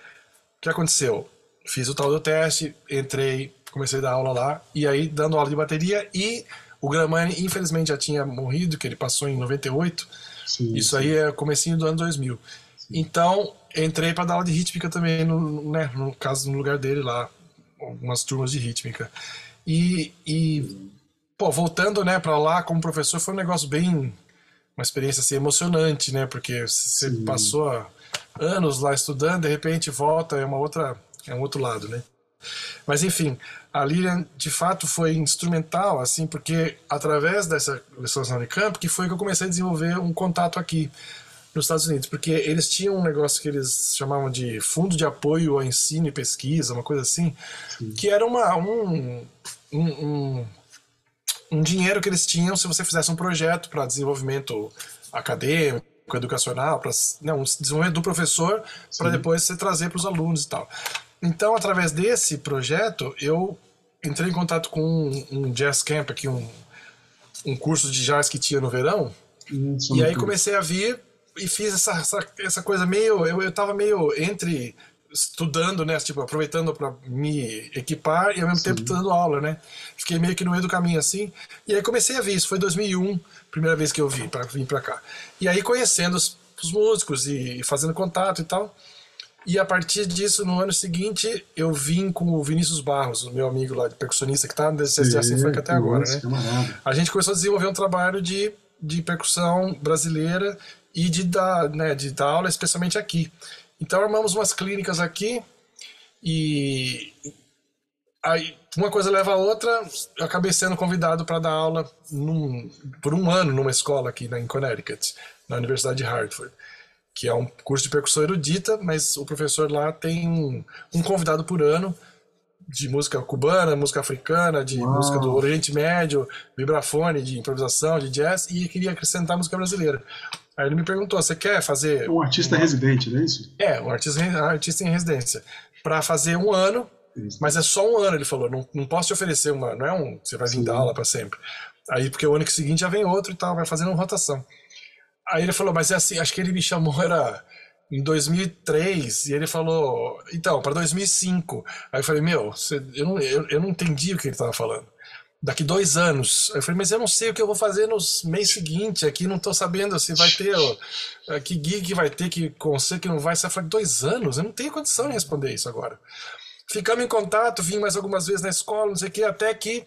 que aconteceu? Fiz o tal do teste, entrei, comecei a dar aula lá, e aí dando aula de bateria e O Gramani, infelizmente, já tinha morrido, que ele passou em 98. Sim, Isso sim. aí é comecinho do ano 2000. Sim. Então, entrei para dar aula de rítmica também, no, né, no caso, no lugar dele lá, algumas turmas de rítmica. E, e pô, voltando, né, para lá como professor, foi um negócio bem uma experiência assim emocionante, né? Porque você Sim. passou anos lá estudando, de repente volta, é uma outra, é um outro lado, né? Mas enfim, a Lilian de fato foi instrumental, assim, porque através dessa lição na Unicamp que foi que eu comecei a desenvolver um contato aqui nos Estados Unidos, porque eles tinham um negócio que eles chamavam de Fundo de Apoio ao Ensino e Pesquisa, uma coisa assim, Sim. que era uma, um, um, um, um dinheiro que eles tinham se você fizesse um projeto para desenvolvimento acadêmico, educacional, para desenvolvimento do professor, para depois você trazer para os alunos e tal. Então, através desse projeto, eu entrei em contato com um, um jazz camp aqui, um, um curso de jazz que tinha no verão, hum, e aí comecei a vir e fiz essa, essa, essa coisa meio. Eu, eu tava meio entre estudando, né? Tipo, aproveitando para me equipar e ao mesmo Sim. tempo dando aula, né? Fiquei meio que no meio do caminho assim. E aí comecei a ver isso. Foi 2001, primeira vez que eu vi para vir para cá. E aí conhecendo os, os, músicos e fazendo contato e tal. E a partir disso, no ano seguinte, eu vim com o Vinícius Barros, o meu amigo lá de percussionista que tá no DCC Assim Funk até agora, né? A gente começou a desenvolver um trabalho de, de percussão brasileira e de dar, né, de dar aula especialmente aqui. Então armamos umas clínicas aqui e aí uma coisa leva a outra. Eu acabei sendo convidado para dar aula num, por um ano numa escola aqui na, em Connecticut, na Universidade de Hartford, que é um curso de percussão erudita, mas o professor lá tem um, um convidado por ano de música cubana, música africana, de Uau. música do Oriente Médio, vibrafone, de improvisação, de jazz, e queria acrescentar música brasileira. Aí ele me perguntou: você quer fazer. Um artista uma... residente, não é isso? É, um artista, artista em residência. Para fazer um ano, isso. mas é só um ano, ele falou. Não, não posso te oferecer uma. Não é um. Você vai vir dar aula para sempre. Aí, porque o ano seguinte já vem outro e tal, vai fazendo uma rotação. Aí ele falou: mas é assim, acho que ele me chamou, era em 2003 e ele falou então para 2005 aí eu falei meu eu, não, eu, eu não entendi o que ele estava falando daqui dois anos. Eu falei, mas eu não sei o que eu vou fazer nos mês seguinte aqui, não estou sabendo se vai ter, ó, eh, que gig vai ter, que conselho que não vai. Você falei, dois anos? Eu não tenho condição de responder isso agora. Ficamos em contato, vim mais algumas vezes na escola, não sei o que, até que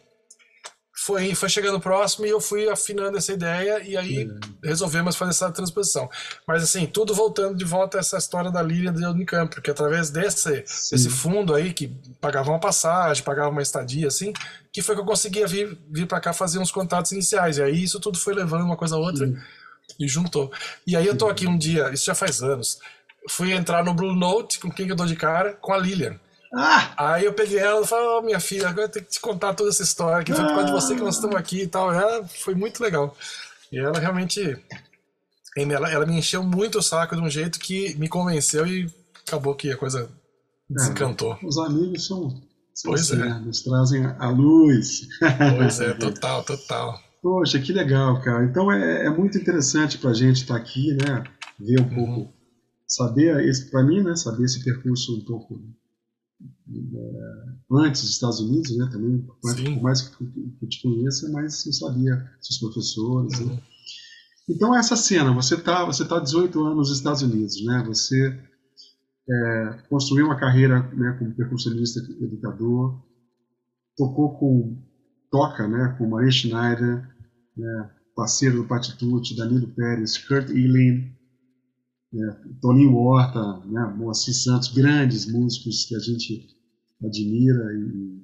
foi, foi chegando próximo e eu fui afinando essa ideia e aí uhum. resolvemos fazer essa transposição. Mas assim, tudo voltando de volta a essa história da Líria de Unicamp, porque através desse, desse fundo aí, que pagava uma passagem, pagava uma estadia, assim, que foi que eu conseguia vir, vir para cá fazer uns contatos iniciais. E aí isso tudo foi levando uma coisa a outra Sim. e juntou. E aí eu tô aqui um dia, isso já faz anos, fui entrar no Blue Note, com quem eu dou de cara? Com a Lilian. Ah! Aí eu peguei ela e falei, oh, minha filha, agora eu tenho que te contar toda essa história, que foi por causa de você que nós estamos aqui e tal. Ela foi muito legal. E ela realmente. Ela, ela me encheu muito o saco de um jeito que me convenceu e acabou que a coisa desencantou. É, os amigos são, são pois assim, é. Né? nos trazem a luz. Pois é, [laughs] total, total. Poxa, que legal, cara. Então é, é muito interessante para a gente estar tá aqui, né? Ver um uhum. pouco, saber esse, para mim, né? Saber esse percurso um pouco é, antes dos Estados Unidos, né, também, por mais que eu te conheça, mas não sabia seus professores. Né. Uhum. Né? Então, essa cena, você está você tá 18 anos nos Estados Unidos, né, você é, construiu uma carreira né, como percussionista educador, tocou com, toca né, com Maria Schneider, né, parceiro do Patitude, Danilo Pérez, Kurt Elin, né, Toninho Horta, né, Moacir Santos, grandes músicos que a gente admira. E,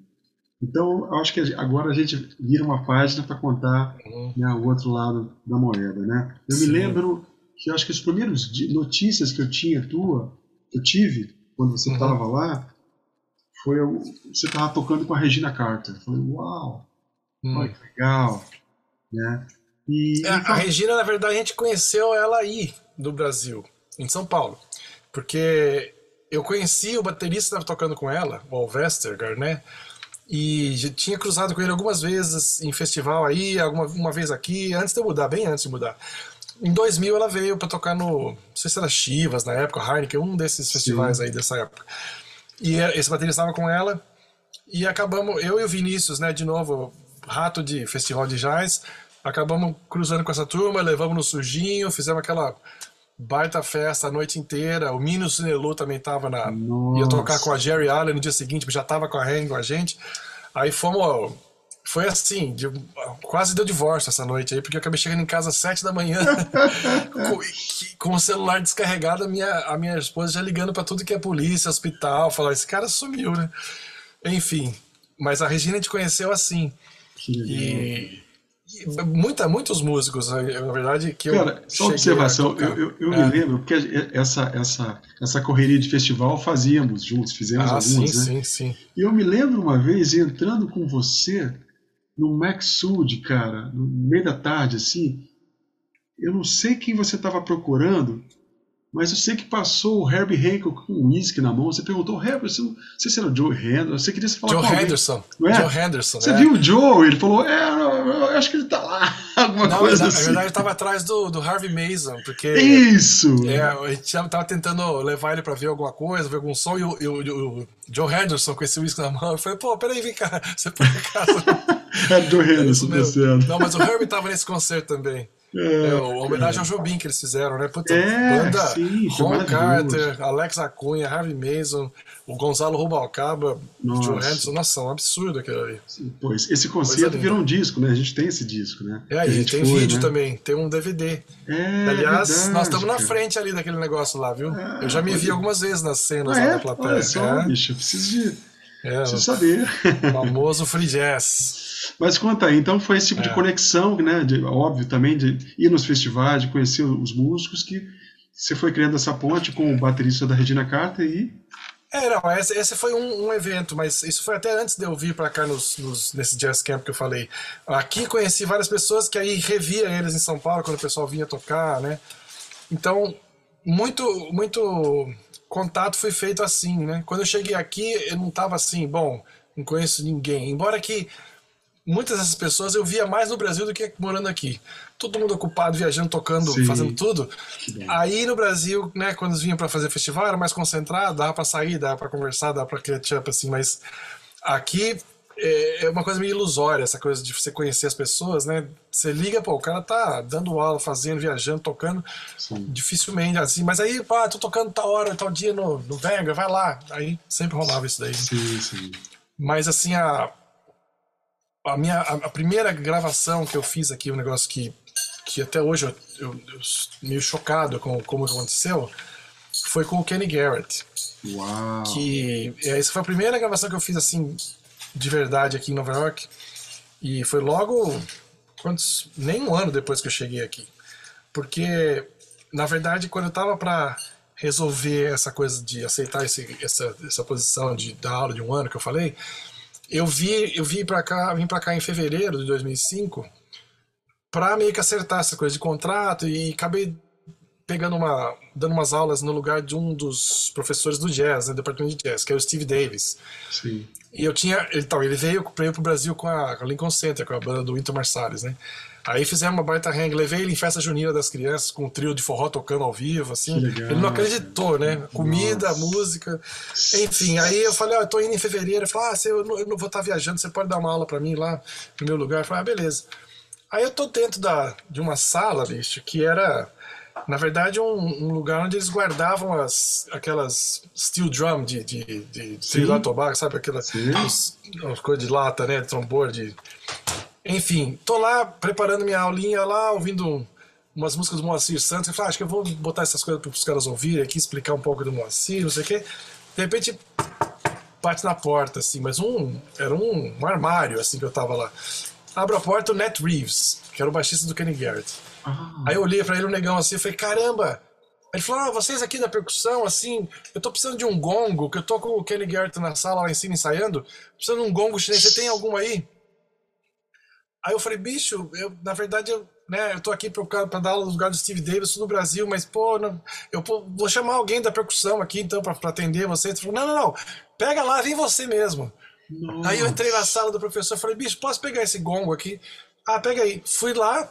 então, acho que agora a gente vira uma página para contar uhum. né, o outro lado da moeda. Né? Eu Sim. me lembro que acho que as primeiras notícias que eu tinha tua, que eu tive quando você estava uhum. lá, foi você estava tocando com a Regina Carter. Eu falei, uau, uhum. olha que legal. Né? E, é, então... A Regina, na verdade, a gente conheceu ela aí do Brasil em São Paulo. Porque eu conheci o baterista que estava tocando com ela, o Alvester Garnet, e já tinha cruzado com ele algumas vezes em festival aí, alguma uma vez aqui, antes de eu mudar, bem antes de mudar. Em 2000 ela veio para tocar no, não sei se era Chivas na época, Heineken, um desses festivais Sim. aí dessa época. E esse baterista estava com ela e acabamos, eu e o Vinícius, né, de novo, rato de festival de jazz. Acabamos cruzando com essa turma, levamos no sujinho, fizemos aquela baita festa a noite inteira. O Mino Sinelu também tava na. Nossa. ia tocar com a Jerry Allen no dia seguinte, já tava com a Hang com a gente. Aí fomos. Foi assim, de- quase deu divórcio essa noite aí, porque eu acabei chegando em casa às sete da manhã [laughs] com, com o celular descarregado, a minha, a minha esposa já ligando pra tudo que é polícia, hospital, falar, esse cara sumiu, né? Enfim, mas a Regina te conheceu assim. Que e muita, muitos músicos, na verdade, que eu. Cara, só observação, eu, eu, eu É. me lembro, porque essa, essa, essa correria de festival fazíamos juntos, fizemos Ah, sim, alguns, né? sim, sim. E eu me lembro uma vez entrando com você no Maxud, cara, no meio da tarde, assim. Eu não sei quem você estava procurando, mas eu sei que passou o Herbie Hancock com um uísque na mão. Você perguntou, Herbie, você não, sei se era o Joe Henderson, você queria falar Joe com. Henderson. Não é? Joe Henderson. Você é. viu o Joe? Ele falou, é, eu, acho que ele tá lá, [laughs] alguma Não, coisa na, assim. na verdade, eu tava atrás do, do Harvey Mason, porque. Isso! É, a gente tava tentando levar ele pra ver alguma coisa, ver algum som, e o, e o- e o Joe Henderson com esse uísque na mão, eu falei, pô, peraí, vem cá, você por acaso. [laughs] É Joe É Henderson, certo. Não, mas o Herbie tava nesse concerto também. É, a homenagem ao Jobim que eles fizeram, né? Puta, É, banda sim, Ron. Carter, Alex Acunha, Harvey Mason, o Gonzalo Rubalcaba, o Nossa. Joe Henderson. Nossa, um absurdo aquilo ali. Pois, esse concerto virou um disco, né? A gente tem esse disco, né? É, e tem foi, vídeo né? também, tem um DVD. É, Aliás, verdade, nós estamos na frente ali daquele negócio lá, viu? Ah, Eu já me vi olha. algumas vezes nas cenas Ah, lá é? da plateia. Olha só, é, bicho, eu preciso, de, é, preciso saber. o famoso free jazz. [laughs] Mas conta aí, então foi esse tipo de É. conexão, né? de- óbvio também, de ir nos festivais, de conhecer os músicos, que você foi criando essa ponte com o baterista da Regina Carter e. É, não, esse, esse foi um, um evento, mas isso foi até antes de eu vir pra cá nos, nos- nesse jazz camp que eu falei. Aqui conheci várias pessoas que aí revia eles em São Paulo quando o pessoal vinha tocar, né? Então, muito, muito contato foi feito assim, né? Quando eu cheguei aqui, eu não tava assim, bom, não conheço ninguém. Embora que muitas dessas pessoas eu via mais no Brasil do que morando aqui. Todo mundo ocupado, viajando, tocando, Sim. fazendo tudo. Aí no Brasil, né, quando eles vinham pra fazer festival, era mais concentrado, dava pra sair, dava pra conversar, dava pra catch up, assim, mas aqui é é uma coisa meio ilusória, essa coisa de você conhecer as pessoas, né? Você liga, pô, o cara tá dando aula, fazendo, viajando, tocando, Sim. dificilmente, assim, mas aí, pá, tô tocando tal hora, tal dia no, no Venga, vai lá. Aí sempre rolava isso daí. Sim, sim. Mas assim, a, a minha a, primeira gravação que eu fiz aqui, um negócio que, que até hoje eu, eu, eu meio chocado com como aconteceu, foi com o Kenny Garrett. Uau! Que é, essa foi a primeira gravação que eu fiz assim de verdade aqui em Nova York. E foi logo quantos nem um ano depois que eu cheguei aqui. Porque na verdade quando eu tava para resolver essa coisa de aceitar esse, essa, essa posição de dar aula de um ano que eu falei, eu vi eu vim para cá, vim para cá em fevereiro de 2005 para meio que acertar essa coisa de contrato e acabei pegando uma dando umas aulas no lugar de um dos professores do jazz, né, do departamento de jazz, que é o Steve Davis. Sim. E eu tinha. Então, ele veio, veio pro Brasil com a, com a Lincoln Center, com a banda do Winter Marsalis, né? Aí fizemos uma baita hang, levei ele em festa junina das crianças, com um trio de forró tocando ao vivo, assim. Ele não acreditou, né? Comida, Nossa. música. Enfim, aí eu falei, ó, eu tô indo em fevereiro. Ele falou, ah, eu, não, eu não vou estar viajando, você pode dar uma aula pra mim lá no meu lugar? Eu falei, ah, beleza. Aí eu tô dentro da, de uma sala, bicho, que era, na verdade, um, um lugar onde eles guardavam as, aquelas steel drum de, de, de, de Trinidad e Tobago, sabe? Aquelas coisas de lata, né? De trombone. De... Enfim, tô lá preparando minha aulinha lá, ouvindo um- umas músicas do Moacir Santos. Eu falei, ah, acho que eu vou botar essas coisas para os caras ouvirem aqui, explicar um pouco do Moacir, não sei o quê. De repente, bate na porta, assim, mas um. Era um, um armário, assim, que eu tava lá. Abro a porta, o Nat Reeves, que era o baixista do Kenny Garrett. Ah, Aí eu olhei pra ele, o negão assim, eu falei, caramba! Ele falou, ah, vocês aqui da percussão, assim, eu tô precisando de um gongo, que eu tô com o Kenny Garrett na sala lá em cima ensaiando, precisando de um gongo chinês, você tem algum aí? Aí eu falei, bicho, eu, na verdade, eu, né, eu tô aqui pra, pra dar aula no lugar do Steve Davis no Brasil, mas, pô, não- eu pô, vou chamar alguém da percussão aqui, então, pra, pra atender você. Ele falou, não, não, não, pega lá, vem você mesmo. nossa. Aí eu entrei na sala do professor e falei, bicho, posso pegar esse gongo aqui? Ah, pega aí. Fui lá,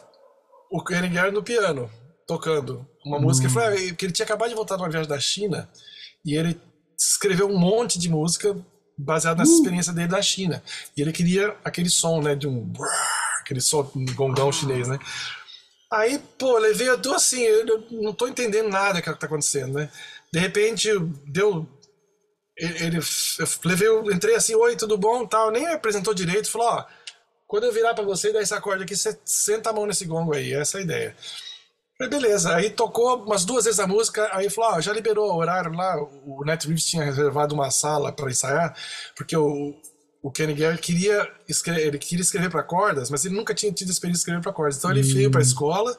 o Garrett no piano, tocando uma música. Ele falou, ah, que ele tinha acabado de voltar de uma viagem da China e ele escreveu um monte de música baseado nessa experiência dele da China. E ele queria aquele som, né, de um aquele som um gongão chinês, né? Aí, pô, levei eu tô assim, eu não tô entendendo nada que tá acontecendo, né? De repente, deu ele, eu levei, eu entrei assim, oi, tudo bom, tal, nem me apresentou direito, falou, ó, quando eu virar para você e dar esse acorde aqui, você senta a mão nesse gongo aí, essa é a ideia. Beleza, aí tocou umas duas vezes a música, aí falou, ó, já liberou o horário lá, o Net Reeves tinha reservado uma sala para ensaiar, porque o, o Kenny Garrett queria escrever, ele queria escrever para cordas, mas ele nunca tinha tido experiência de escrever para cordas, então ele hum. veio para a escola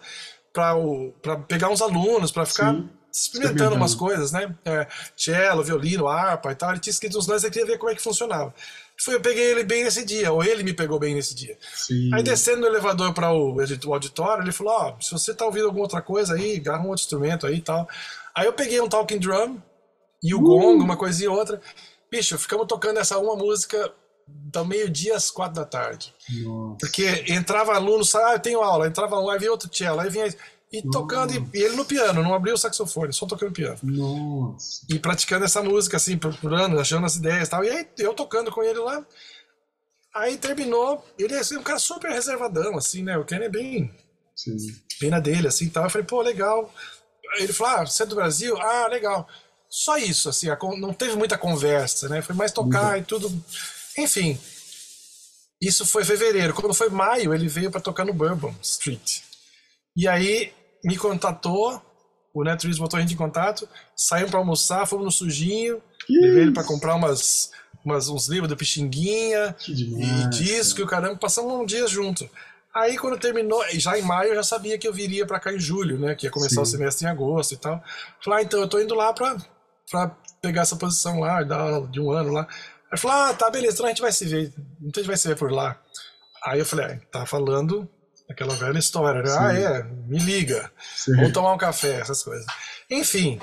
para pegar uns alunos, para ficar Sim experimentando umas coisas, né? É, cello, violino, harpa e tal. Ele tinha escrito uns lances, eu queria ver como é que funcionava. Foi, eu peguei ele bem nesse dia, ou ele me pegou bem nesse dia. Sim. Aí descendo no elevador para o, o, auditório, ele falou: Ó, oh, se você tá ouvindo alguma outra coisa aí, agarra um outro instrumento aí e tal. Aí eu peguei um talking drum e o uh. gong, uma coisinha e outra. Bicho, ficamos tocando essa uma música do meio-dia às quatro da tarde. Nossa. Porque entrava aluno, ah, eu tenho aula, entrava um, aí vinha outro cello, aí vinha e tocando, e, e, ele no piano, não abriu o saxofone, só tocando piano. Nossa. E praticando essa música, assim, procurando, achando as ideias e tal. E aí eu tocando com ele lá. Aí terminou, ele é assim, um cara super reservadão, assim, né? O Ken é bem. Sim. Bem na dele, assim tal. Eu falei, pô, legal. Ele falou, ah, você é do Brasil? Ah, legal. Só isso, assim, não teve muita conversa, né? Foi mais tocar uhum. e tudo. Enfim. Isso foi fevereiro. Quando foi maio, ele veio para tocar no Bourbon Street. E aí me contatou, o Netflix botou a gente em contato, saímos para almoçar, fomos no sujinho, levei ele para comprar umas, umas, uns livros do Pixinguinha e disco e o caramba, passamos um dia junto. Aí quando terminou, já em maio eu já sabia que eu viria para cá em julho, né, que ia começar Sim. o semestre em agosto e tal. Falei, ah, então eu tô indo lá para pegar essa posição lá, dar aula de um ano lá. Aí falou, ah, tá, beleza, então a gente vai se ver, então a gente vai se ver por lá. Aí eu falei, ah, tá falando Aquela velha história, né? Ah, é, me liga. Sim. Vamos tomar um café, essas coisas. Enfim,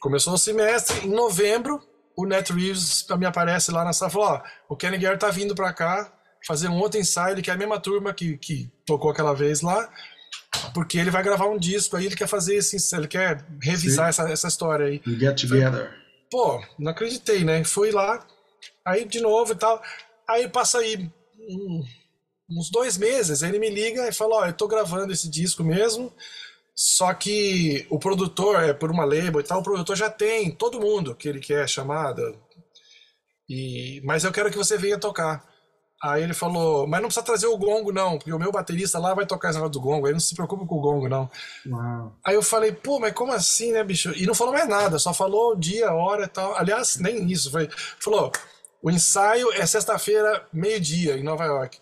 começou o semestre. Em novembro, o Net Reeves me aparece lá na sala e falou: Ó, o Kenny Garrett tá vindo pra cá fazer um outro ensaio, que é a mesma turma que, que tocou aquela vez lá, porque ele vai gravar um disco aí, ele quer fazer esse, ele quer revisar essa, essa história aí. Get together. Pô, não acreditei, né? Fui lá, aí de novo e tal. Aí passa aí um, uns dois meses, ele me liga e fala, ó, eu tô gravando esse disco mesmo, só que o produtor, é por uma label e tal, o produtor já tem todo mundo que ele quer chamada, e, mas eu quero que você venha tocar. Aí ele falou, mas não precisa trazer o gongo não, porque o meu baterista lá vai tocar esse negócio do gongo, aí não se preocupe com o gongo não. Uau. Aí eu falei, pô, mas como assim, né, bicho? E não falou mais nada, só falou dia, hora e tal. Aliás, nem isso, foi, falou, o ensaio é sexta-feira, meio-dia, em Nova York.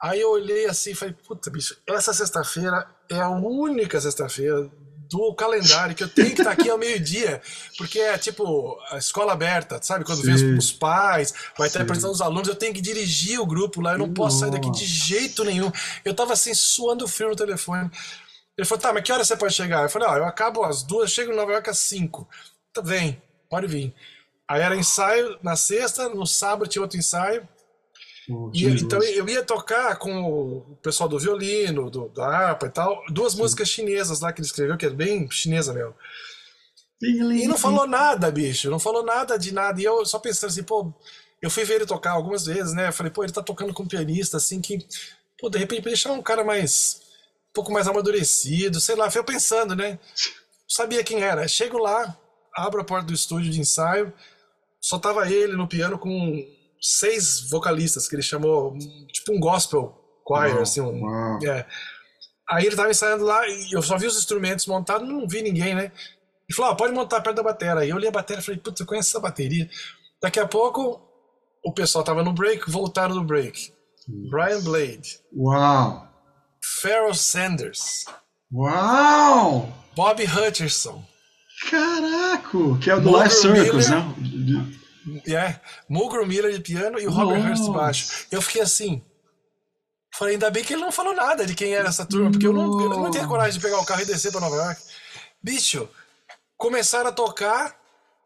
Aí eu olhei assim e falei, puta, bicho, essa sexta-feira é a única sexta-feira do calendário que eu tenho que estar aqui ao meio-dia, porque é tipo a escola aberta, sabe? Quando Sim. vem os pais, vai estar apresentando os alunos, eu tenho que dirigir o grupo lá, eu não posso sair daqui de jeito nenhum. Eu tava assim, suando frio no telefone. Ele falou, tá, mas que hora você pode chegar? Eu falei, ó, eu acabo às duas, chego em Nova York às cinco. Tá, vem, pode vir. Aí era ensaio na sexta, no sábado tinha outro ensaio, e, então eu ia tocar com o pessoal do violino, do, da harpa e tal, duas Sim. músicas chinesas lá que ele escreveu, que é bem chinesa mesmo. E não falou nada, bicho, não falou nada de nada. E eu só pensando assim, pô, eu fui ver ele tocar algumas vezes, né? Eu falei, pô, ele tá tocando com um pianista, assim, que, pô, de repente, deixar um cara mais, um pouco mais amadurecido, sei lá. Fui eu pensando, né? Sabia quem era. Chego lá, abro a porta do estúdio de ensaio, só tava ele no piano com seis vocalistas que ele chamou, tipo um gospel choir, uau, assim. Um, uau. é. Aí ele tava ensaiando lá e eu só vi os instrumentos montados, não vi ninguém, né? E falou, ah, pode montar perto da bateria. Aí eu li a bateria e falei, putz, eu conheço essa bateria. Daqui a pouco, o pessoal tava no break, voltaram do break. Brian Blade. Uau! Pharoah Sanders. Uau! Bob Hutcherson. Caraca! Que é o do Life Circus, né? É, Mulgrew Miller de piano e o Robert Hurst de baixo. Eu fiquei assim. Falei, ainda bem que ele não falou nada de quem era essa turma, porque eu não, eu não tinha coragem de pegar o carro e descer pra Nova York. Bicho, começaram a tocar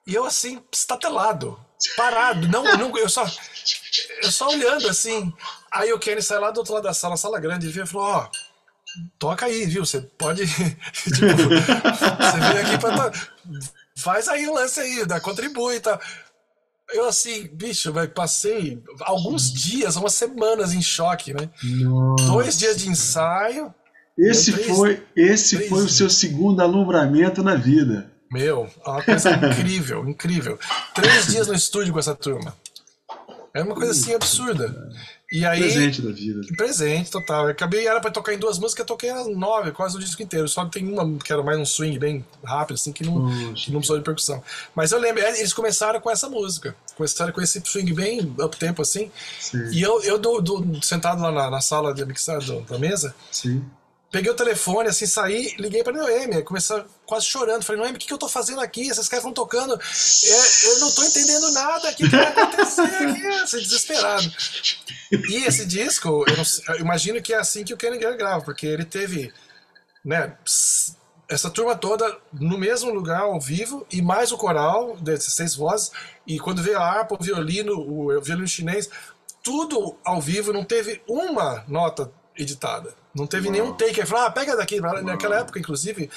e eu assim, estatelado, parado. Não, não, eu só. Eu só olhando assim. Aí o Kenny sai lá do outro lado da sala, sala grande, e falou: Ó, oh, toca aí, viu? Você pode. [laughs] tipo, você veio aqui pra. Faz aí o lance aí, dá, contribui e tal. Eu assim, bicho, vai, passei alguns dias, umas semanas em choque, né? Nossa. Dois dias de ensaio. Esse três- foi, esse três foi o seu segundo alumbramento na vida. Meu, é uma coisa [laughs] incrível, incrível. Três dias no estúdio com essa turma. É uma coisa assim absurda. E aí. Presente da vida. Presente, total. Eu acabei, era pra tocar em duas músicas, eu toquei as nove, quase o disco inteiro. Só tem uma que era mais um swing bem rápido, assim, que não, Poxa. que não precisou de percussão. Mas eu lembro, é, eles começaram com essa música. Começaram com esse swing bem up-tempo, assim. Sim, E eu, eu do, do- sentado lá na, na sala de mixagem da mesa, sim. Peguei o telefone, assim, saí, liguei pra Noemi, comecei quase chorando. Falei, Noemi, o que, que eu tô fazendo aqui? Esses caras estão tocando. É, eu não tô entendendo nada o que vai acontecer aqui? Assim, desesperado. E esse disco, eu, não eu imagino que é assim que o Kenny grava, porque ele teve, né, essa turma toda no mesmo lugar, ao vivo, e mais o coral, desses seis vozes, e quando veio a harpa, o violino, o violino chinês, tudo ao vivo, não teve uma nota editada. Não teve nenhum take. Ele falou, ah, pega daqui. Naquela época, inclusive,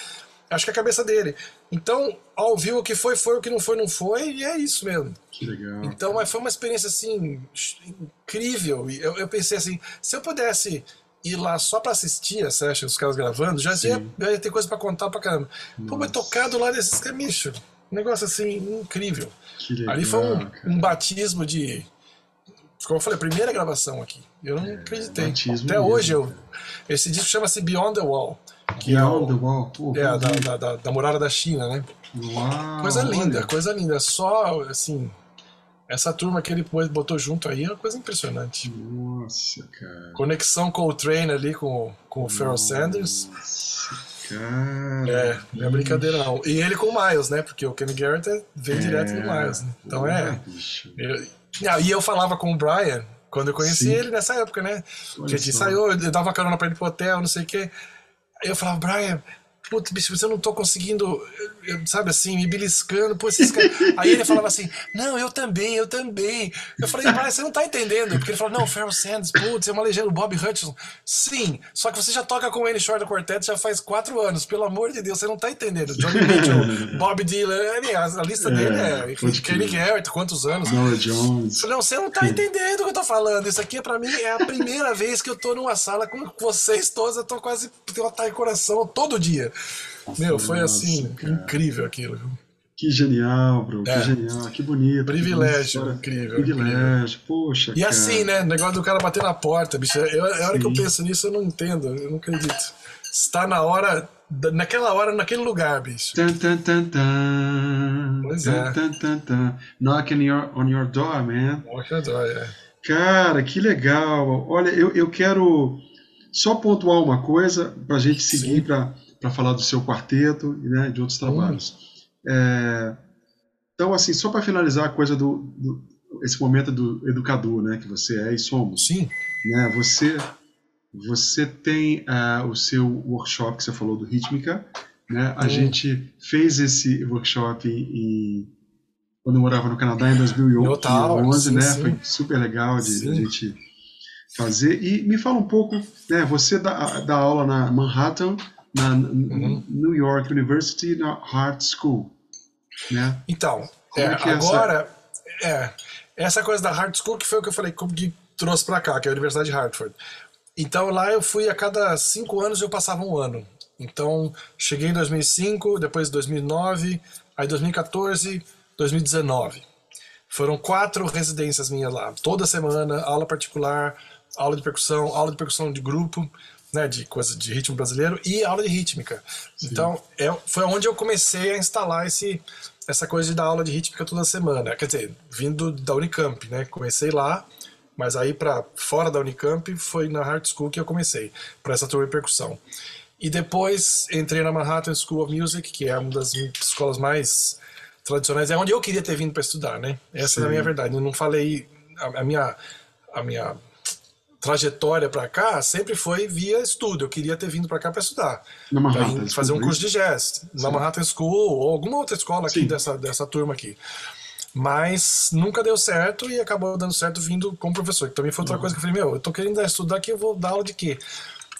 acho que é a cabeça dele. Então, ao vivo, o que foi, foi, o que não foi, não foi, e é isso mesmo. Que legal. Então, mas foi uma experiência assim incrível. E eu, eu pensei assim, se eu pudesse ir lá só pra assistir a session, os caras gravando, já ia, já ia ter coisa pra contar pra caramba. Pô, mas Nossa. tocar do lado desses camichos. Um negócio assim incrível. Que legal, Ali foi um, um batismo de. Como eu falei, primeira gravação aqui. Eu não acreditei. É, batismo Até hoje eu. Esse disco chama-se Beyond the Wall. Que é, Beyond o, the Wall. Pô, é a da, da, da, da muralha da China, né? Uau, Coisa linda, olha. coisa linda. Só, assim, essa turma que ele botou junto aí é uma coisa impressionante. Nossa, cara. Conexão com o Train ali, com, com o Pharoah Sanders. Cara. É, não é brincadeira não. E ele com o Miles, né? Porque o Kenny Garrett é- vem direto do Miles. Né? Então é. bicho. E eu falava com o Brian, quando eu conheci Sim. ele nessa época, né? Olha que a gente ensaiou, eu dava carona pra ele pro hotel, não sei o quê. Aí eu falava, Brian, putz, bicho, mas eu não tô conseguindo, eu- eu- sabe assim, me beliscando, pô, esses caras. Aí ele falava assim, não, eu também, eu também. Eu falei, Brian, você não tá entendendo. Porque ele falou, não, Pharoah Sanders, putz, é uma legenda, o Bob Hutcherson. Sim, só que você já toca com Wayne Shore do Quarteto já faz quatro anos, pelo amor de Deus, você não tá entendendo. Johnny Mitchell, [laughs] Bob Dylan, é, a lista dele é, pode Kenny. Garrett, quantos anos? Nora Jones. Não, você não tá entendendo o que eu tô falando. Isso aqui, pra mim, é a primeira vez que eu tô numa sala com vocês todos. Eu tô quase um ataque de coração todo dia. Meu, foi assim, incrível aquilo. Que genial, bro. É. Que genial. Que bonito. Privilégio, que incrível, Privilégio. Poxa, E cara. assim, né? O negócio do cara bater na porta, bicho. Eu, a hora que eu penso nisso, eu não entendo. Eu não acredito. Está na hora, naquela hora, naquele lugar, bicho. Tan, tan, tan, tan. Pois Tan, é. tan, tan, tan. Knocking your, on your door, man. Olha, Cara, que legal. Olha, eu, eu quero só pontuar uma coisa para a gente seguir Sim. Para falar do seu quarteto e né, de outros trabalhos. É, então, assim, só para finalizar a coisa do, do- esse momento do educador, né, que você é e somos, Sim, né? Você você tem ah, o seu workshop que você falou do rítmica, né? A gente fez esse workshop em quando eu morava no Canadá em 2011, Em Ottawa, 2011, sim, né? sim. Foi super legal de, Sim. a gente fazer. E me fala um pouco, né? Você dá, dá aula na Manhattan, na Uhum. New York University, na Hart School, né? Então, é, é é essa- agora, é, essa coisa da Hard School que foi o que eu falei como que trouxe pra cá, que é a Universidade de Hartford. Então lá eu fui a cada cinco anos eu passava um ano. Então cheguei em 2005, depois 2009, aí 2014, 2019. Foram quatro residências minhas lá, toda semana, aula particular, aula de percussão, aula de percussão de grupo, né, de coisa de ritmo brasileiro e aula de rítmica. Então, é, foi onde eu comecei a instalar esse essa coisa de dar aula de rítmica toda semana. Quer dizer, vindo da Unicamp, né? Comecei lá, mas aí para fora da Unicamp foi na Hard School que eu comecei, para essa turma de percussão. E depois entrei na Manhattan School of Music, que é uma das escolas mais tradicionais, é onde eu queria ter vindo para estudar, né? Essa é a Sim. minha verdade. Eu não falei a, a minha a minha trajetória para cá sempre foi via estudo. Eu queria ter vindo para cá para estudar, para fazer um curso de jazz na Manhattan School ou alguma outra escola aqui Sim. dessa dessa turma aqui. Mas nunca deu certo e acabou dando certo vindo como professor. Que também foi Uhum. outra coisa que eu falei, meu, eu tô querendo estudar aqui, eu vou dar aula de quê?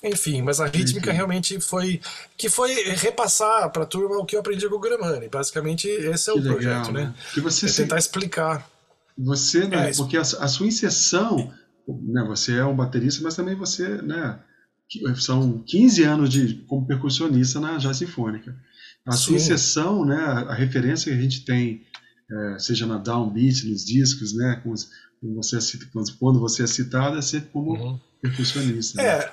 Enfim, mas a rítmica Enfim. realmente foi que foi repassar para a turma o que eu aprendi com o Gramani. Basicamente esse é Que o legal, projeto, né? né? Que você É se- tentar explicar. Você, né, é, porque a, a, sua inserção, né, você é um baterista, mas também você, né, são 15 anos de como percussionista na Jazz Sinfônica. A Sim. sua inserção, né, a, referência que a gente tem, é, seja na downbeat, nos discos, né, com os, você é, quando você é citado, é sempre como uhum. Percussionista. Né? É,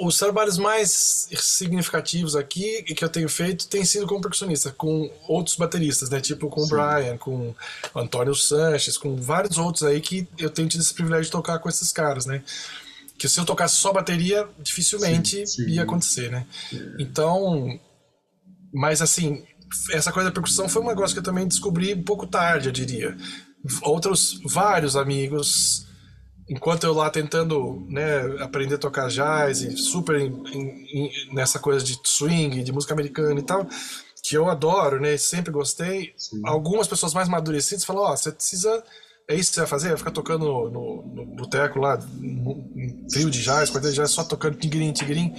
os trabalhos mais significativos aqui que eu tenho feito tem sido como percussionista, com outros bateristas, né? Tipo com o Brian, com o Antônio Sanches, com vários outros aí que eu tenho tido esse privilégio de tocar com esses caras, né? Que se eu tocasse só bateria, dificilmente sim, sim. ia acontecer, né? É. Então, mas assim, essa coisa da percussão foi um negócio que eu também descobri um pouco tarde, eu diria outros vários amigos enquanto eu lá tentando né, aprender a tocar jazz e super em, em, nessa coisa de swing, de música americana e tal, que eu adoro, né, sempre gostei. Sim. Algumas pessoas mais amadurecidas falam: Ó, oh, você precisa é isso que você vai fazer? Vai ficar tocando no, no, no boteco lá, um trio de jazz, quarteto de jazz, só tocando tigrinho, tigrinho.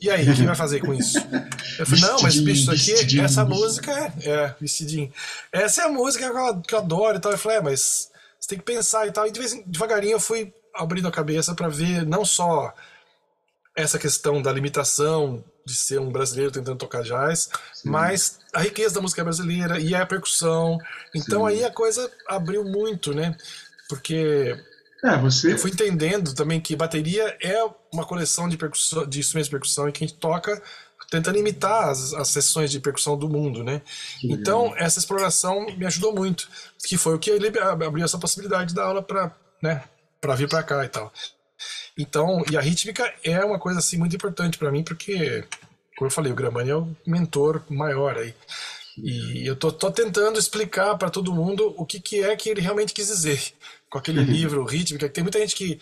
E aí, o que vai fazer com isso? Eu falei, não, mas bicho, isso aqui, essa música é, é, vestidinho. Essa é a música que eu, que eu adoro e tal. Eu falei, é, mas você tem que pensar e tal. E de vez, devagarinho eu fui abrindo a cabeça para ver não só essa questão da limitação de ser um brasileiro tentando tocar jazz, Sim. mas a riqueza da música brasileira e a percussão. Então Sim. aí a coisa abriu muito, né? Porque é, você... eu fui entendendo também que bateria é uma coleção de, percussão, de instrumentos de percussão e que a gente toca tentando imitar as, as sessões de percussão do mundo, né? Então essa exploração me ajudou muito, que foi o que abriu essa possibilidade da aula para, né, vir para cá e tal. Então, e a rítmica é uma coisa assim muito importante para mim, porque, como eu falei, o Gramani é o mentor maior aí. E eu tô, tô tentando explicar para todo mundo o que, que é que ele realmente quis dizer com aquele uhum. livro rítmica, que tem muita gente que,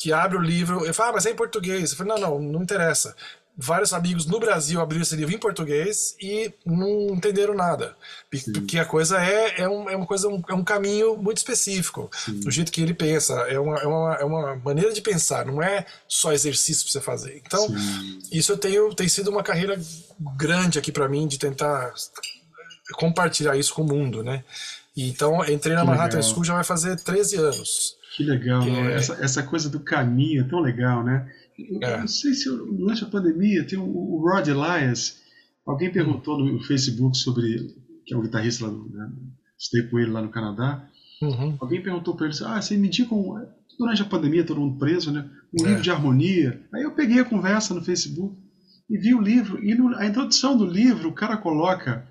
que abre o livro e fala, ah, mas é em português. Eu falo, não, não, não interessa vários amigos no Brasil abriram esse livro em português e não entenderam nada. Sim. Porque a coisa é, é, um, é uma coisa, um, é um caminho muito específico. Sim. Do jeito que ele pensa. É uma, é, uma, é uma maneira de pensar, não é só exercício para você fazer. Então, Sim. isso eu tenho, tem sido uma carreira grande aqui para mim de tentar compartilhar isso com o mundo, né? E, então, entrei na que Manhattan legal. School já vai fazer 13 anos. Que legal, é... essa, essa coisa do caminho é tão legal, né? Eu é. não sei se durante a pandemia tem o, Rod Elias. Alguém perguntou no Facebook sobre. que é o guitarrista lá do. Né, estei com ele lá no Canadá. Uhum. Alguém perguntou para ele: Ah, você me indica um. Durante a pandemia, todo mundo preso, né? Um é. livro de harmonia. Aí eu peguei a conversa no Facebook e vi o livro. E no, a introdução do livro, o cara coloca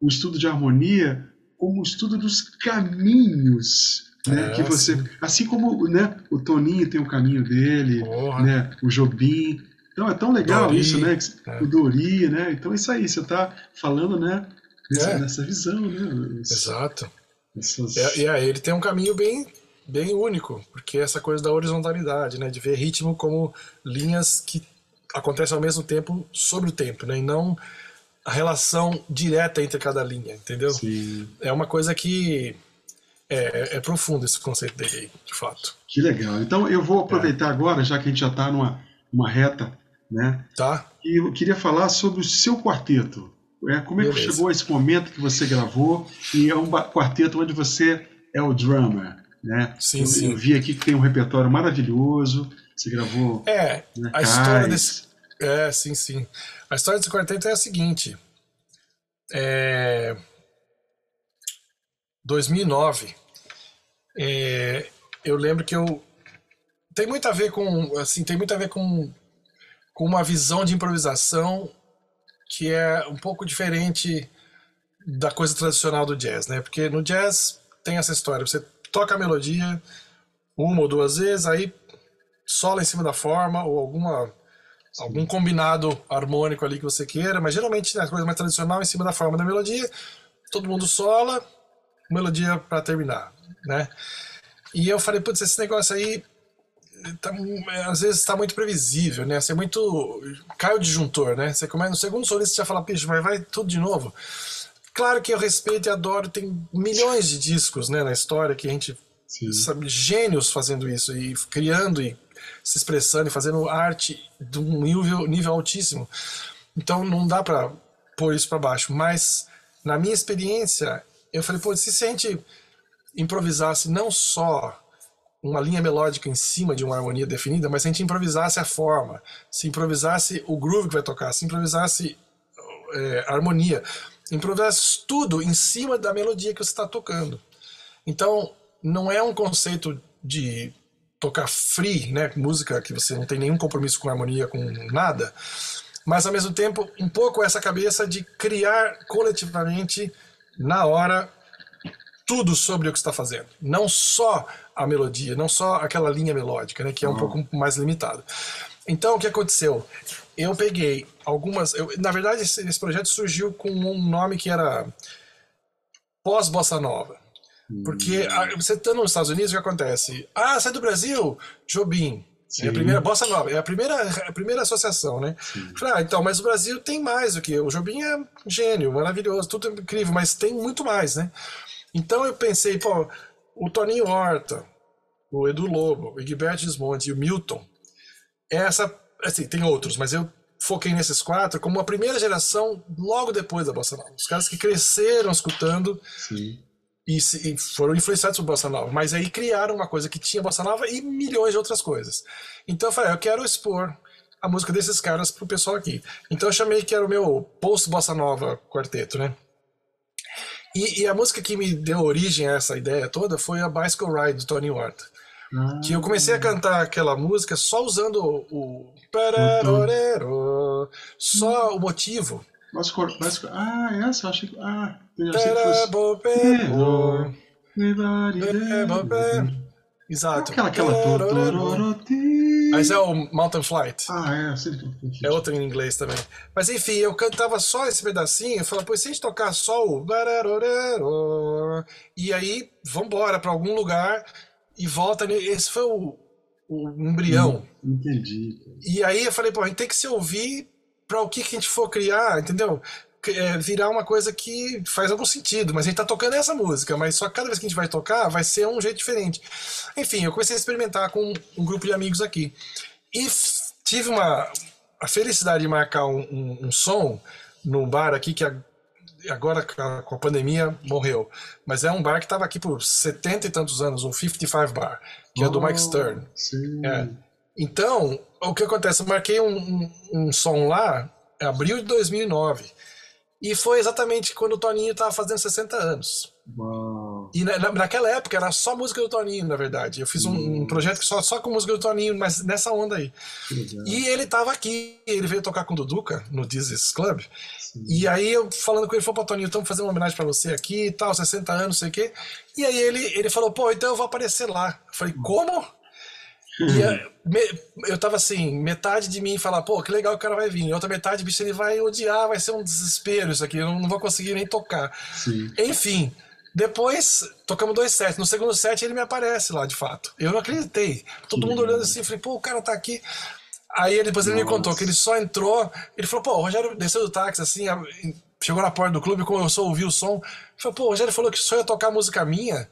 o estudo de harmonia como o estudo dos caminhos né? É, que você, sim. assim como né, o Toninho tem o caminho dele, né, o Jobim. Então é tão legal Dori, isso, né? É. O Dori, né? Então é isso aí, você está falando, né? Nessa, é. visão, né? Exato. Essas... É, é, ele tem um caminho bem, bem único, porque essa coisa da horizontalidade, né? De ver ritmo como linhas que acontecem ao mesmo tempo sobre o tempo, né? E não a relação direta entre cada linha, entendeu? Sim. É uma coisa que é, é, profundo esse conceito dele, de fato. Que legal. Então eu vou aproveitar é. agora, já que a gente já está numa uma reta, né? Tá. E eu queria falar sobre o seu quarteto. É, como é Beleza. que chegou a esse momento que você gravou? E é um quarteto onde você é o drummer, né? Sim, eu, sim. Eu vi aqui que tem um repertório maravilhoso. Você gravou. É, né, a história desse. É, sim, sim. A história desse quarteto é a seguinte. É... 2009, é, eu lembro que eu tem muito a ver com assim tem muito a ver com, com uma visão de improvisação que é um pouco diferente da coisa tradicional do jazz, né? Porque no jazz tem essa história, você toca a melodia uma ou duas vezes, aí sola em cima da forma ou alguma algum combinado harmônico ali que você queira, mas geralmente a coisa mais tradicional em cima da forma da melodia, todo mundo sola, melodia para terminar né? E eu falei, putz, esse negócio aí tá, às vezes está muito previsível, né? Você é muito. cai o disjuntor, né? Você começa no segundo solista você já fala, picho, mas vai tudo de novo. Claro que eu respeito e adoro, tem milhões de discos né, na história que a gente sabe, gênios fazendo isso e criando e se expressando e fazendo arte de um nível, nível altíssimo. Então não dá para pôr isso para baixo. Mas na minha experiência, eu falei, pô, se a gente improvisasse não só uma linha melódica em cima de uma harmonia definida, mas se a gente improvisasse a forma, se improvisasse o groove que vai tocar, se improvisasse é, a harmonia, improvisasse tudo em cima da melodia que você está tocando. Então, não é um conceito de tocar free, né, música que você não tem nenhum compromisso com harmonia, com nada, mas ao mesmo tempo um pouco essa cabeça de criar coletivamente na hora tudo sobre o que está fazendo, não só a melodia, não só aquela linha melódica, né, que é um uhum. pouco mais limitado. Então, o que aconteceu? Eu peguei algumas. Eu, na verdade, esse, esse, projeto surgiu com um nome que era pós-bossa nova. Porque a, hum. você estando nos Estados Unidos, o que acontece? Ah, sai do Brasil? Jobim. Sim. É a primeira bossa nova, é a primeira, a primeira associação, né? Falei, ah, então, mas o Brasil tem mais do que. O Jobim é gênio, maravilhoso, tudo incrível, mas tem muito mais, né? Então eu pensei, pô, o Toninho Horta, o Edu Lobo, o Egberto Desmonte e o Milton, essa, assim, tem outros, mas eu foquei nesses quatro como a primeira geração logo depois da Bossa Nova. Os caras que cresceram escutando Sim. E, e, foram influenciados por Bossa Nova, mas aí criaram uma coisa que tinha Bossa Nova e milhões de outras coisas. Então eu falei, ah, eu quero expor a música desses caras pro pessoal aqui. Então eu chamei que era o meu Post Bossa Nova quarteto, né? E, e, a música que me deu origem a essa ideia toda foi a Bicycle Ride do Tony. Ah. Que eu comecei a cantar aquela música só usando o. Uhum. Só o motivo. Mas, mas, ah, essa eu achei que. Ah, eu achei que fosse. Exato. Aquela, aquela. Mas é o Mountain Flight. Ah, é, sim. É outro em inglês também. Mas enfim, eu cantava só esse pedacinho, eu falava, pois se a gente tocar só o. E aí, vambora pra algum lugar e volta. Esse foi o, o embrião. Entendi. E aí eu falei, pô, a gente tem que se ouvir para o que, que a gente for criar, entendeu? É, virar uma coisa que faz algum sentido, mas a gente tá tocando essa música, mas só cada vez que a gente vai tocar vai ser um jeito diferente. Enfim, eu comecei a experimentar com um grupo de amigos aqui. E tive uma a felicidade de marcar um, um, um som no bar aqui que agora com a pandemia morreu. Mas é um bar que estava aqui por 70 e tantos anos, o 55 Bar, que oh, é do Mike Stern. Sim. É. Então, o que acontece? Eu marquei um, um, um som lá, em abril de 2009. E foi exatamente quando o Toninho estava fazendo 60 anos. Uau. E na, naquela época era só música do Toninho, na verdade. Eu fiz um, um projeto só, só com música do Toninho, mas nessa onda aí. E ele estava aqui, ele veio tocar com o Duduca no Dizzy's Club. Sim. E aí eu falando com ele, falou, pô, Toninho, estamos fazendo uma homenagem para você aqui e tal, 60 anos, sei o quê. E aí ele, ele falou, pô, então eu vou aparecer lá. Eu falei, como? E eu, me, eu tava assim, metade de mim falar, pô, que legal que o cara vai vir. E outra metade, bicho, ele vai odiar, vai ser um desespero isso aqui, eu não, não vou conseguir nem tocar. Sim. Enfim, depois tocamos dois sets. No segundo set ele me aparece lá, de fato. Eu não acreditei. Todo mundo olhando assim, falei, pô, o cara tá aqui. Aí depois ele Nossa. me contou que ele só entrou, ele falou, pô, o Rogério desceu do táxi assim, chegou na porta do clube, começou a ouvir o som. Ele falou, pô, o Rogério falou que só ia tocar música minha.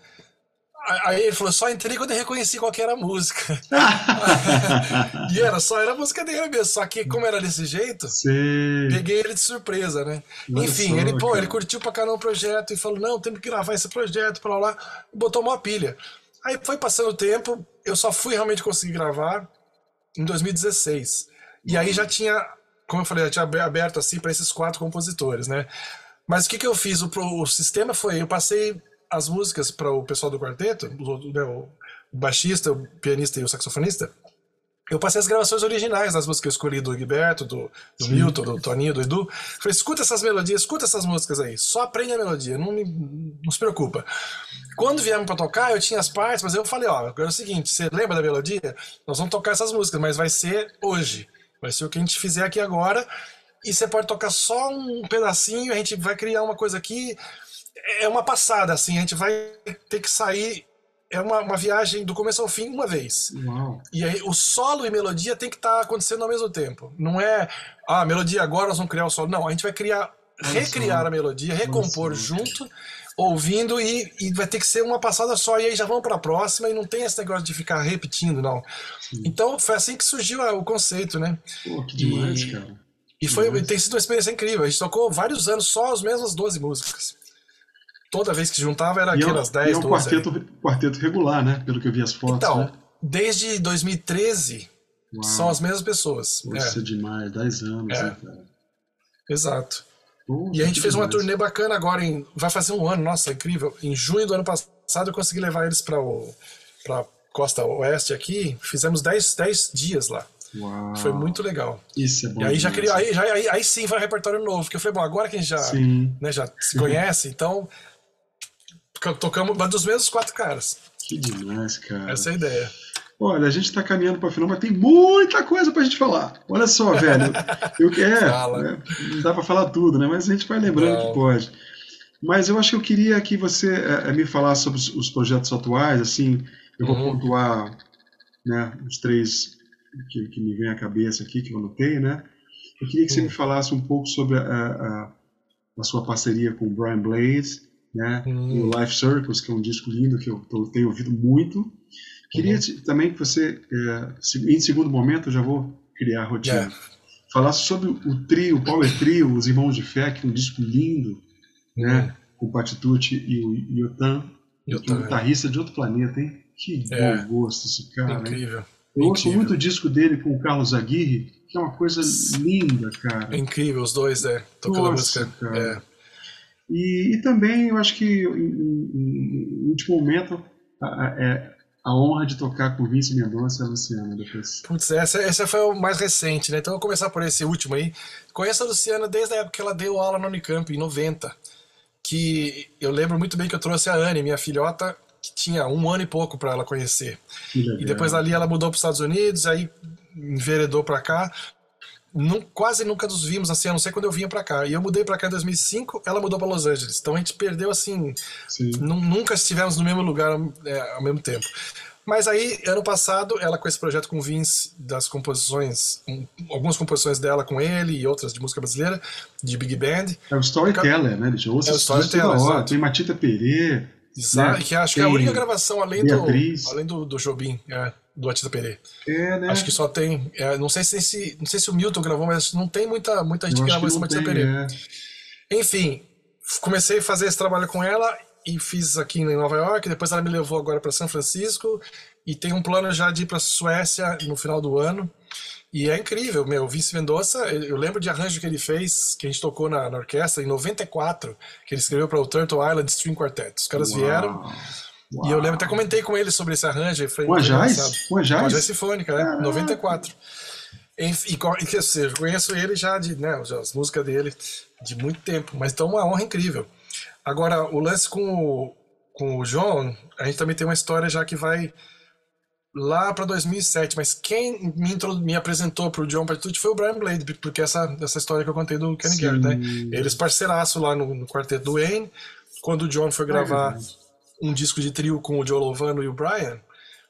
Aí ele falou, só entrei quando eu reconheci qual era a música. [laughs] e era só, era a música dele mesmo. Só que como era desse jeito, Sim. peguei ele de surpresa, né? Enfim, só, ele, pô, cara. ele curtiu pra caramba o projeto e falou, não, tem que gravar esse projeto pra lá. Botou uma pilha. Aí foi passando o tempo, eu só fui realmente conseguir gravar em 2016. E aí já tinha, como eu falei, já tinha aberto assim para esses quatro compositores, né? Mas o que, que eu fiz? O, o sistema foi, eu passei as músicas para o pessoal do quarteto, o, baixista, o pianista e o saxofonista, eu passei as gravações originais das músicas que eu escolhi do Gilberto, do, do Milton, do Toninho, do Edu. Falei, escuta essas melodias, escuta essas músicas aí. Só aprende a melodia, não, me, não se preocupa. Quando viemos para tocar, eu tinha as partes, mas eu falei, ó, agora é o seguinte, você lembra da melodia? Nós vamos tocar essas músicas, mas vai ser hoje. Vai ser o que a gente fizer aqui agora. E você pode tocar só um pedacinho, a gente vai criar uma coisa aqui é uma passada, assim, a gente vai ter que sair. É uma, uma viagem do começo ao fim uma vez. Uau. E aí o solo e melodia tem que estar tá acontecendo ao mesmo tempo. Não é, ah, melodia agora nós vamos criar o solo. Não, a gente vai criar, recriar a melodia, recompor junto, ouvindo e, e vai ter que ser uma passada só. E aí já vamos para a próxima e não tem esse negócio de ficar repetindo, não. Sim. Então foi assim que surgiu o conceito, né? Pô, que demais, e, cara. E foi, tem sido uma experiência incrível. A gente tocou vários anos só as mesmas 12 músicas. Toda vez que juntava era é, aquelas um- 10, e é um 12. quarteto, quarteto regular, né? Pelo que eu vi as fotos, Então, né? desde 2013 Uau, são as mesmas pessoas. É, Isso é demais, 10 anos, É. né, cara? exato. Pô, E a gente que fez uma demais. turnê bacana agora, em, vai fazer um ano, nossa, incrível. Em junho do ano passado eu consegui levar eles para a costa oeste aqui, fizemos 10, 10 dias lá. Uau, Foi muito legal. Isso é bom E aí já criou, aí, já, aí, aí sim foi um repertório novo, porque eu falei, bom, agora que a gente já, Sim, né, já se conhece, então tocamos dos mesmos quatro caras. que demais, cara. Essa é a ideia. Olha, a gente está caminhando para o final, mas tem muita coisa para a gente falar. Olha só, velho. Eu, é, [laughs] Fala. né, não dá para falar tudo, né? Mas a gente vai lembrando Não. que pode. Mas eu acho que eu queria que você eh, me falasse sobre os, os projetos atuais. Assim, eu vou Uhum. pontuar né, os três que, que me vem à cabeça aqui, que eu anotei, né? Eu queria que você Uhum. me falasse um pouco sobre a, a, a sua parceria com o Brian Blades, né? Uhum. E o Life Circles, que é um disco lindo que eu tenho ouvido muito. Queria Uhum. também que você, é, em segundo momento, eu já vou criar a rotina. É. Falasse sobre o trio, o Power Trio, os Irmãos de Fé, que é um disco lindo, né? Com o Patitucci e o Yotan, é um Yotan, é. guitarrista de outro planeta, hein? Que É. bom gosto esse cara, hein? Incrível. Eu ouço incrível. muito o disco dele com o Carlos Aguirre, que é uma coisa linda, cara. É incrível, os dois, né? Tocando Nossa, música. cara. É. E, e também eu acho que em, último momento a, é a honra de tocar com Vince Mendonça e a Luciana depois. Putz, essa, essa foi o mais recente, né? Então eu vou começar por esse último aí. Conheço a Luciana desde a época que ela deu aula na Unicamp, em 90. Que eu lembro muito bem que eu trouxe a Anne, minha filhota, que tinha um ano e pouco para ela conhecer. E depois ali ela mudou para os Estados Unidos, aí enveredou para cá. Nun- quase nunca nos vimos assim, a não ser quando eu vinha para cá. E eu mudei para cá em 2005, ela mudou para Los Angeles. Então a gente perdeu assim, Sim. Nu- Nunca estivemos no mesmo lugar é, ao mesmo tempo. Mas aí, ano passado, ela com esse projeto com o Vince, das composições, um, algumas composições dela com ele e outras de música brasileira, de Big Band. É o Storyteller, né? Eu ouço É o Storyteller, hora. exato. Tem Matita Perê, Exa- Né? Que acho que é a Tem única gravação além do, além do, do Jobim, é, do Atita Perê. é, né? Acho que só tem. é, não, sei se, não sei se o Milton gravou, mas não tem muita, muita gente que gravou Matita tem, Perê. é. Enfim, comecei a fazer esse trabalho com ela e fiz aqui em Nova York. Depois ela me levou agora para São Francisco e tem um plano já de ir para Suécia no final do ano. E é incrível, meu. O Vince Mendonça, eu lembro de arranjo que ele fez, que a gente tocou na, na orquestra em 94, que ele escreveu para o Turtle Island String Quartet. Os caras Uau, vieram uau. e eu lembro, até comentei com ele sobre esse arranjo. Foi Com a foi Jazz? engraçado. Com a Jazz? Com a Jazz Sinfônica, né? Caraca. 94. Enfim, eu conheço ele já de, né, as músicas dele de muito tempo, mas então uma honra incrível. Agora, o lance com o, com o John, a gente também tem uma história já que vai lá para 2007, mas quem me, me apresentou pro John Patitucci foi o Brian Blade, porque essa, essa história que eu contei do Kenny. Garrett, né? Eles parceiraço lá no, no quarteto do Wayne, quando o John foi gravar um disco de trio com o Joe Lovano e o Brian,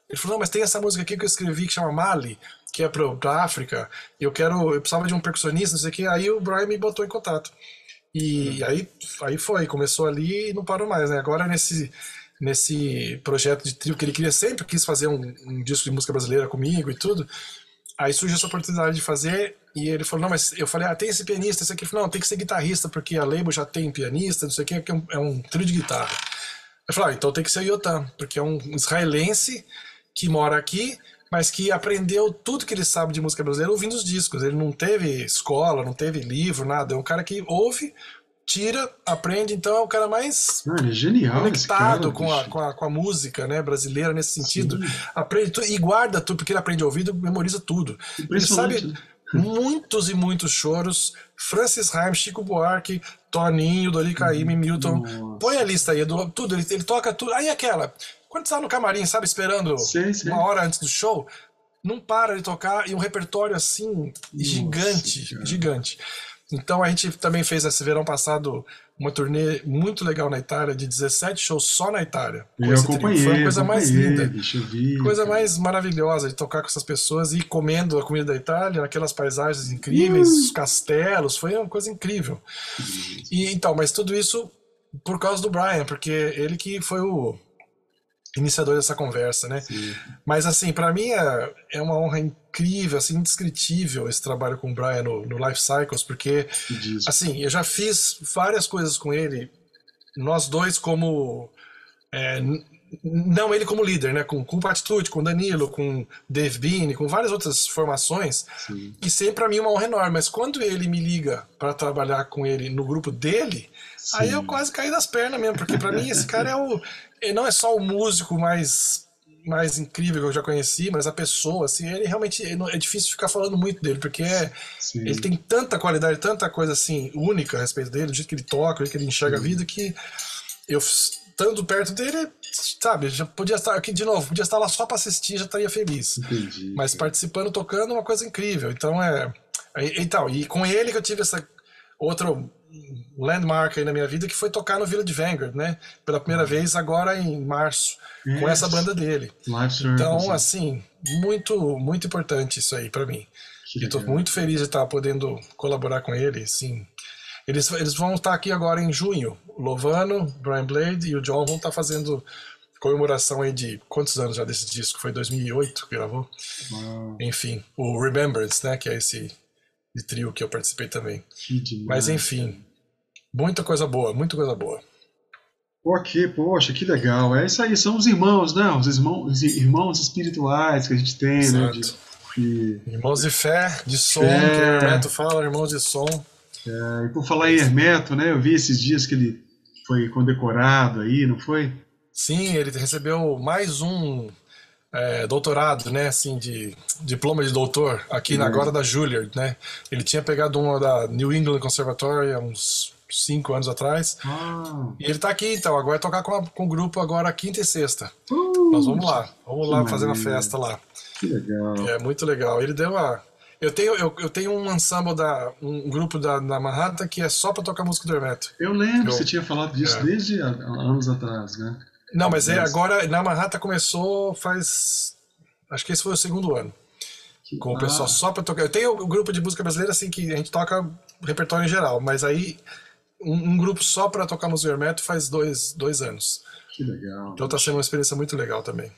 ele falou, não, mas tem essa música aqui que eu escrevi que chama Mali, que é pra, pra África, eu quero, eu precisava de um percussionista, não sei o que, aí o Brian me botou em contato. E aí, aí foi, começou ali e não parou mais, né? Agora nesse, nesse projeto de trio que ele queria sempre, quis fazer um, um disco de música brasileira comigo e tudo, aí surgiu essa oportunidade de fazer, e ele falou, não, mas eu falei, ah, tem esse pianista, esse aqui, ele falou, não, tem que ser guitarrista, porque a label já tem pianista, não sei o que, que é um, é um trio de guitarra. Eu falei, ah, então tem que ser o Yotam, porque é um israelense que mora aqui, mas que aprendeu tudo que ele sabe de música brasileira ouvindo os discos. Ele não teve escola, não teve livro, nada. É um cara que ouve, tira, aprende, então é o cara mais ele é genial esse cara, conectado com, a, com, a, com a música né, brasileira nesse sentido. Sim. Aprende tudo, e guarda tudo, porque ele aprende ouvido memoriza tudo. Ele sabe né? muitos e muitos choros. Francis Haim, Chico Buarque, Toninho, Dori Caymmi, Milton. Nossa. Põe a lista aí, Edu, tudo, ele, ele toca tudo. Aí aquela, quando você tá no camarim, sabe, esperando Sei, sei. uma hora antes do show, não para de tocar e um repertório assim, gigante, cara. gigante. Então a gente também fez esse verão passado uma turnê muito legal na Itália, de 17 shows só na Itália. Eu acompanhei, Foi uma coisa mais linda. vi, Coisa cara. mais maravilhosa de tocar com essas pessoas e comendo a comida da Itália, aquelas paisagens incríveis, os castelos, foi uma coisa incrível. E então, mas tudo isso por causa do Brian, porque ele que foi o iniciador dessa conversa, né? Sim. Mas assim, para mim é, é uma honra incrível, assim, indescritível esse trabalho com o Brian no, no Life Cycles, porque assim, eu já fiz várias coisas com ele nós dois como é, não ele como líder, né? Com, com Patitude, com Danilo, com Dave Bean, com várias outras formações. Sim. E sempre para mim uma honra enorme. Mas quando ele me liga para trabalhar com ele no grupo dele, Sim. aí eu quase caí das pernas mesmo, porque para mim esse cara é o. Ele não é só o músico mais mais incrível que eu já conheci, mas a pessoa, assim, ele realmente é difícil ficar falando muito dele, porque é, ele tem tanta qualidade, tanta coisa assim única a respeito dele, do jeito que ele toca, do jeito que ele enxerga Sim. a vida, que eu estando perto dele, sabe, já podia estar aqui de novo, podia estar lá só para assistir, já estaria feliz. Entendi. Mas participando, tocando, é uma coisa incrível. Então é. Então, e com ele que eu tive essa outra landmark aí na minha vida, que foi tocar no Village Vanguard, né? Pela primeira uhum. vez agora em março, com essa banda dele. Então, assim, muito, muito importante isso aí para mim. Tô muito feliz de estar podendo colaborar com ele, sim. Eles, eles vão estar aqui agora em junho. O Lovano, Brian Blade e o John vão estar fazendo comemoração aí de quantos anos já desse disco? Foi 2008 que gravou? Enfim, o Remembrance, né? Que é esse de trio que eu participei também. Mas enfim, muita coisa boa, muita coisa boa. Ok, poxa, que legal. É isso aí, são os irmãos, né? Os irmãos, os irmãos espirituais que a gente tem, Exato. né? De, de... Irmãos de fé, de som, fé. que o Hermeto fala, irmãos de som. É, e por falar em Hermeto, né? Eu vi esses dias que ele foi condecorado aí, não foi? Sim, ele recebeu mais um é, doutorado, né, assim, de diploma de doutor aqui na agora da Juilliard, né? Ele tinha pegado uma da New England Conservatory há uns cinco anos atrás. Ah. E ele está aqui, então. Agora vai tocar com, a, com o grupo agora quinta e sexta. Uh, Nós vamos lá. Vamos lá fazer uma festa lá. Que legal. É muito legal. Ele deu a eu tenho, eu, eu tenho um ensemble da um grupo da, da Manhattan que é só para tocar música do Hermeto. Eu lembro, eu, você tinha falado disso é. desde anos atrás, né? Não, mas é, agora na Manhattan começou faz acho que esse foi o segundo ano. Com o ah. pessoal só para tocar. Eu tenho um grupo de música brasileira assim que a gente toca repertório em geral, mas aí um, um grupo só para tocar música Hermeto faz dois, dois anos. Que legal. Então tá sendo uma experiência muito legal também.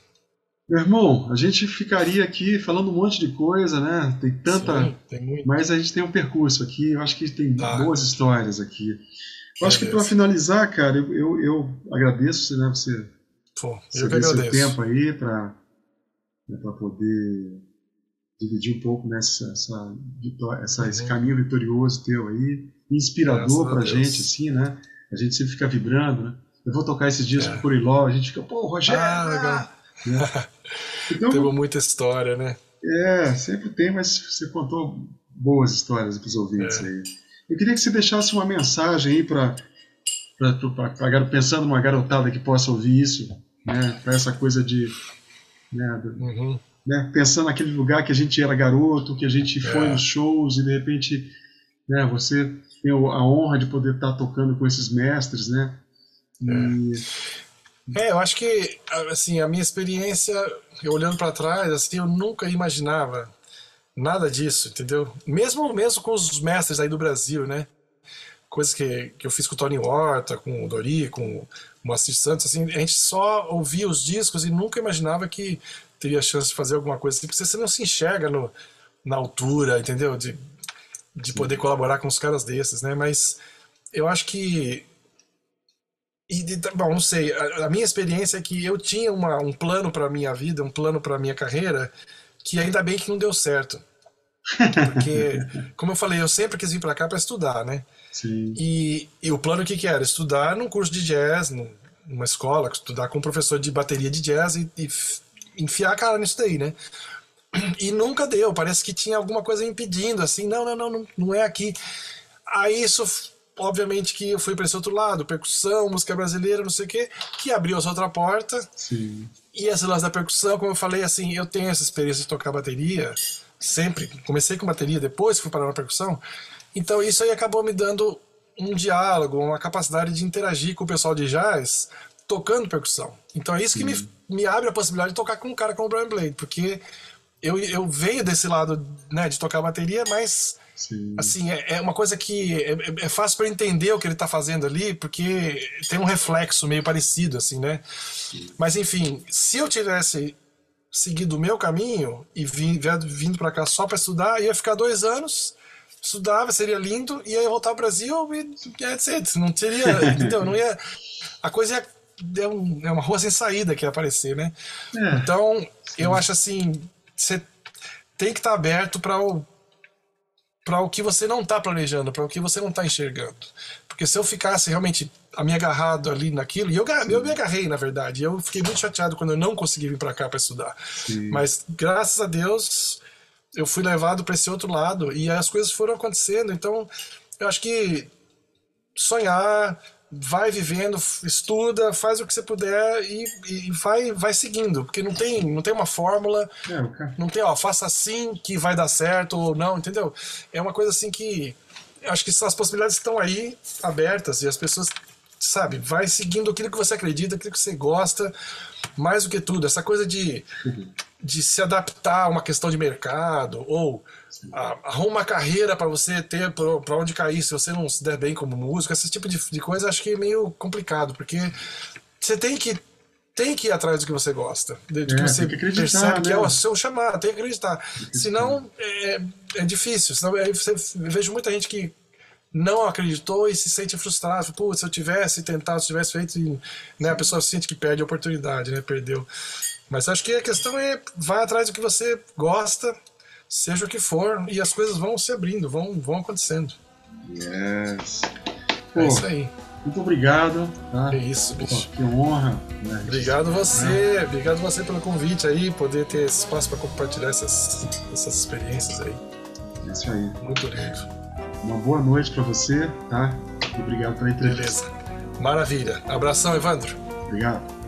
Meu irmão, a gente ficaria aqui falando um monte de coisa, né? Tem tanta. Sim, tem Mas a gente tem um percurso aqui, eu acho que tem tá. boas histórias aqui. Eu acho que para finalizar, cara, eu, eu, eu, agradeço né, você Pô, eu que seu tempo aí para né, poder dividir um pouco nessa essa, essa, uhum. esse caminho vitorioso teu aí, inspirador para a gente, assim, né? A gente sempre fica vibrando, né? Eu vou tocar esses dias é. com o Curiló, a gente fica, pô, Rogério! Ah, legal. Né? [laughs] Então, Teve muita história, né? É, sempre tem, mas você contou boas histórias para os ouvintes é. aí. Eu queria que você deixasse uma mensagem aí para pensando numa garotada que possa ouvir isso, né? Para essa coisa de, né, uhum. né, pensando naquele lugar que a gente era garoto, que a gente é. foi nos shows e de repente, né, você tem a honra de poder estar tocando com esses mestres, né? É. E, é, eu acho que assim a minha experiência, olhando para trás, assim, eu nunca imaginava nada disso, entendeu? Mesmo mesmo com os mestres aí do Brasil, né? Coisas que, que eu fiz com o Tony Horta, com o Dori, com o Moacir Santos, assim, a gente só ouvia os discos e nunca imaginava que teria chance de fazer alguma coisa assim, porque você não se enxerga no, na altura, entendeu? De, de poder colaborar com os caras desses, né? Mas eu acho que e, bom, não sei, a, a, minha experiência é que eu tinha uma, um plano para minha vida, um plano para minha carreira, que ainda bem que não deu certo. Porque, como eu falei, eu sempre quis vir para cá para estudar, né? Sim. E, e o plano o que, que era? Estudar num curso de jazz, numa escola, estudar com um professor de bateria de jazz e, e enfiar a cara nisso daí, né? E nunca deu, parece que tinha alguma coisa impedindo, assim, não, não, não, não, não é aqui. Aí isso obviamente que eu fui para esse outro lado, percussão, música brasileira, não sei o quê, que abriu essa outra porta. Sim. E esse lance da percussão, como eu falei, assim, eu tenho essa experiência de tocar bateria, sempre. Comecei com bateria, depois fui parar na percussão. Então isso aí acabou me dando um diálogo, uma capacidade de interagir com o pessoal de jazz tocando percussão. Então é isso que me, me abre a possibilidade de tocar com um cara como o Brian Blade, porque eu, eu venho desse lado né, de tocar bateria, mas Sim. Assim, é, é, uma coisa que é, é, é fácil para entender o que ele está fazendo ali, porque tem um reflexo meio parecido, assim, né? Sim. Mas enfim, se eu tivesse seguido o meu caminho e vim, vindo para cá só para estudar, ia ficar dois anos estudava, seria lindo, e ia voltar ao Brasil e etc. Não teria, [laughs] entendeu? Não ia. A coisa ia. É, um, é uma rua sem saída que ia aparecer, né? É. Então, eu acho assim, você tem que estar tá aberto para o para o que você não está planejando, para o que você não está enxergando. Porque se eu ficasse realmente a me agarrado ali naquilo, e eu, eu me agarrei, na verdade, eu fiquei muito chateado quando eu não consegui vir para cá para estudar. Sim. Mas graças a Deus eu fui levado para esse outro lado e as coisas foram acontecendo. Então, eu acho que sonhar, vai vivendo, estuda, faz o que você puder e, e vai, vai seguindo, porque não tem, não tem uma fórmula, é, não tem, ó, faça assim que vai dar certo ou não, entendeu? É uma coisa assim que acho que as possibilidades estão aí abertas e as pessoas, sabe, vai seguindo aquilo que você acredita, aquilo que você gosta, mais do que tudo, essa coisa de, de se adaptar a uma questão de mercado ou arruma uma carreira para você ter para onde cair se você não se der bem como músico, esse tipo de, de coisa acho que é meio complicado, porque você tem que tem que ir atrás do que você gosta, de, de é, que você que percebe né? que é o seu chamado, tem que acreditar. Tem que Senão é, é difícil. Senão, é, você, eu vejo muita gente que não acreditou e se sente frustrado. Putz, se eu tivesse tentado, se tivesse feito, e, né, a pessoa sente que perde a oportunidade, né, perdeu. Mas acho que a questão é vai atrás do que você gosta seja o que for, e as coisas vão se abrindo, vão, vão acontecendo. Yes. Pô, é isso aí. Muito obrigado. Tá? É isso, bicho. Pô, que honra. Né? Obrigado você, é. obrigado você pelo convite aí, poder ter espaço para compartilhar essas, essas experiências aí. É isso aí. Muito lindo. Uma boa noite para você, tá? Obrigado pela entrevista. Beleza. Maravilha. Abração, Evandro. Obrigado.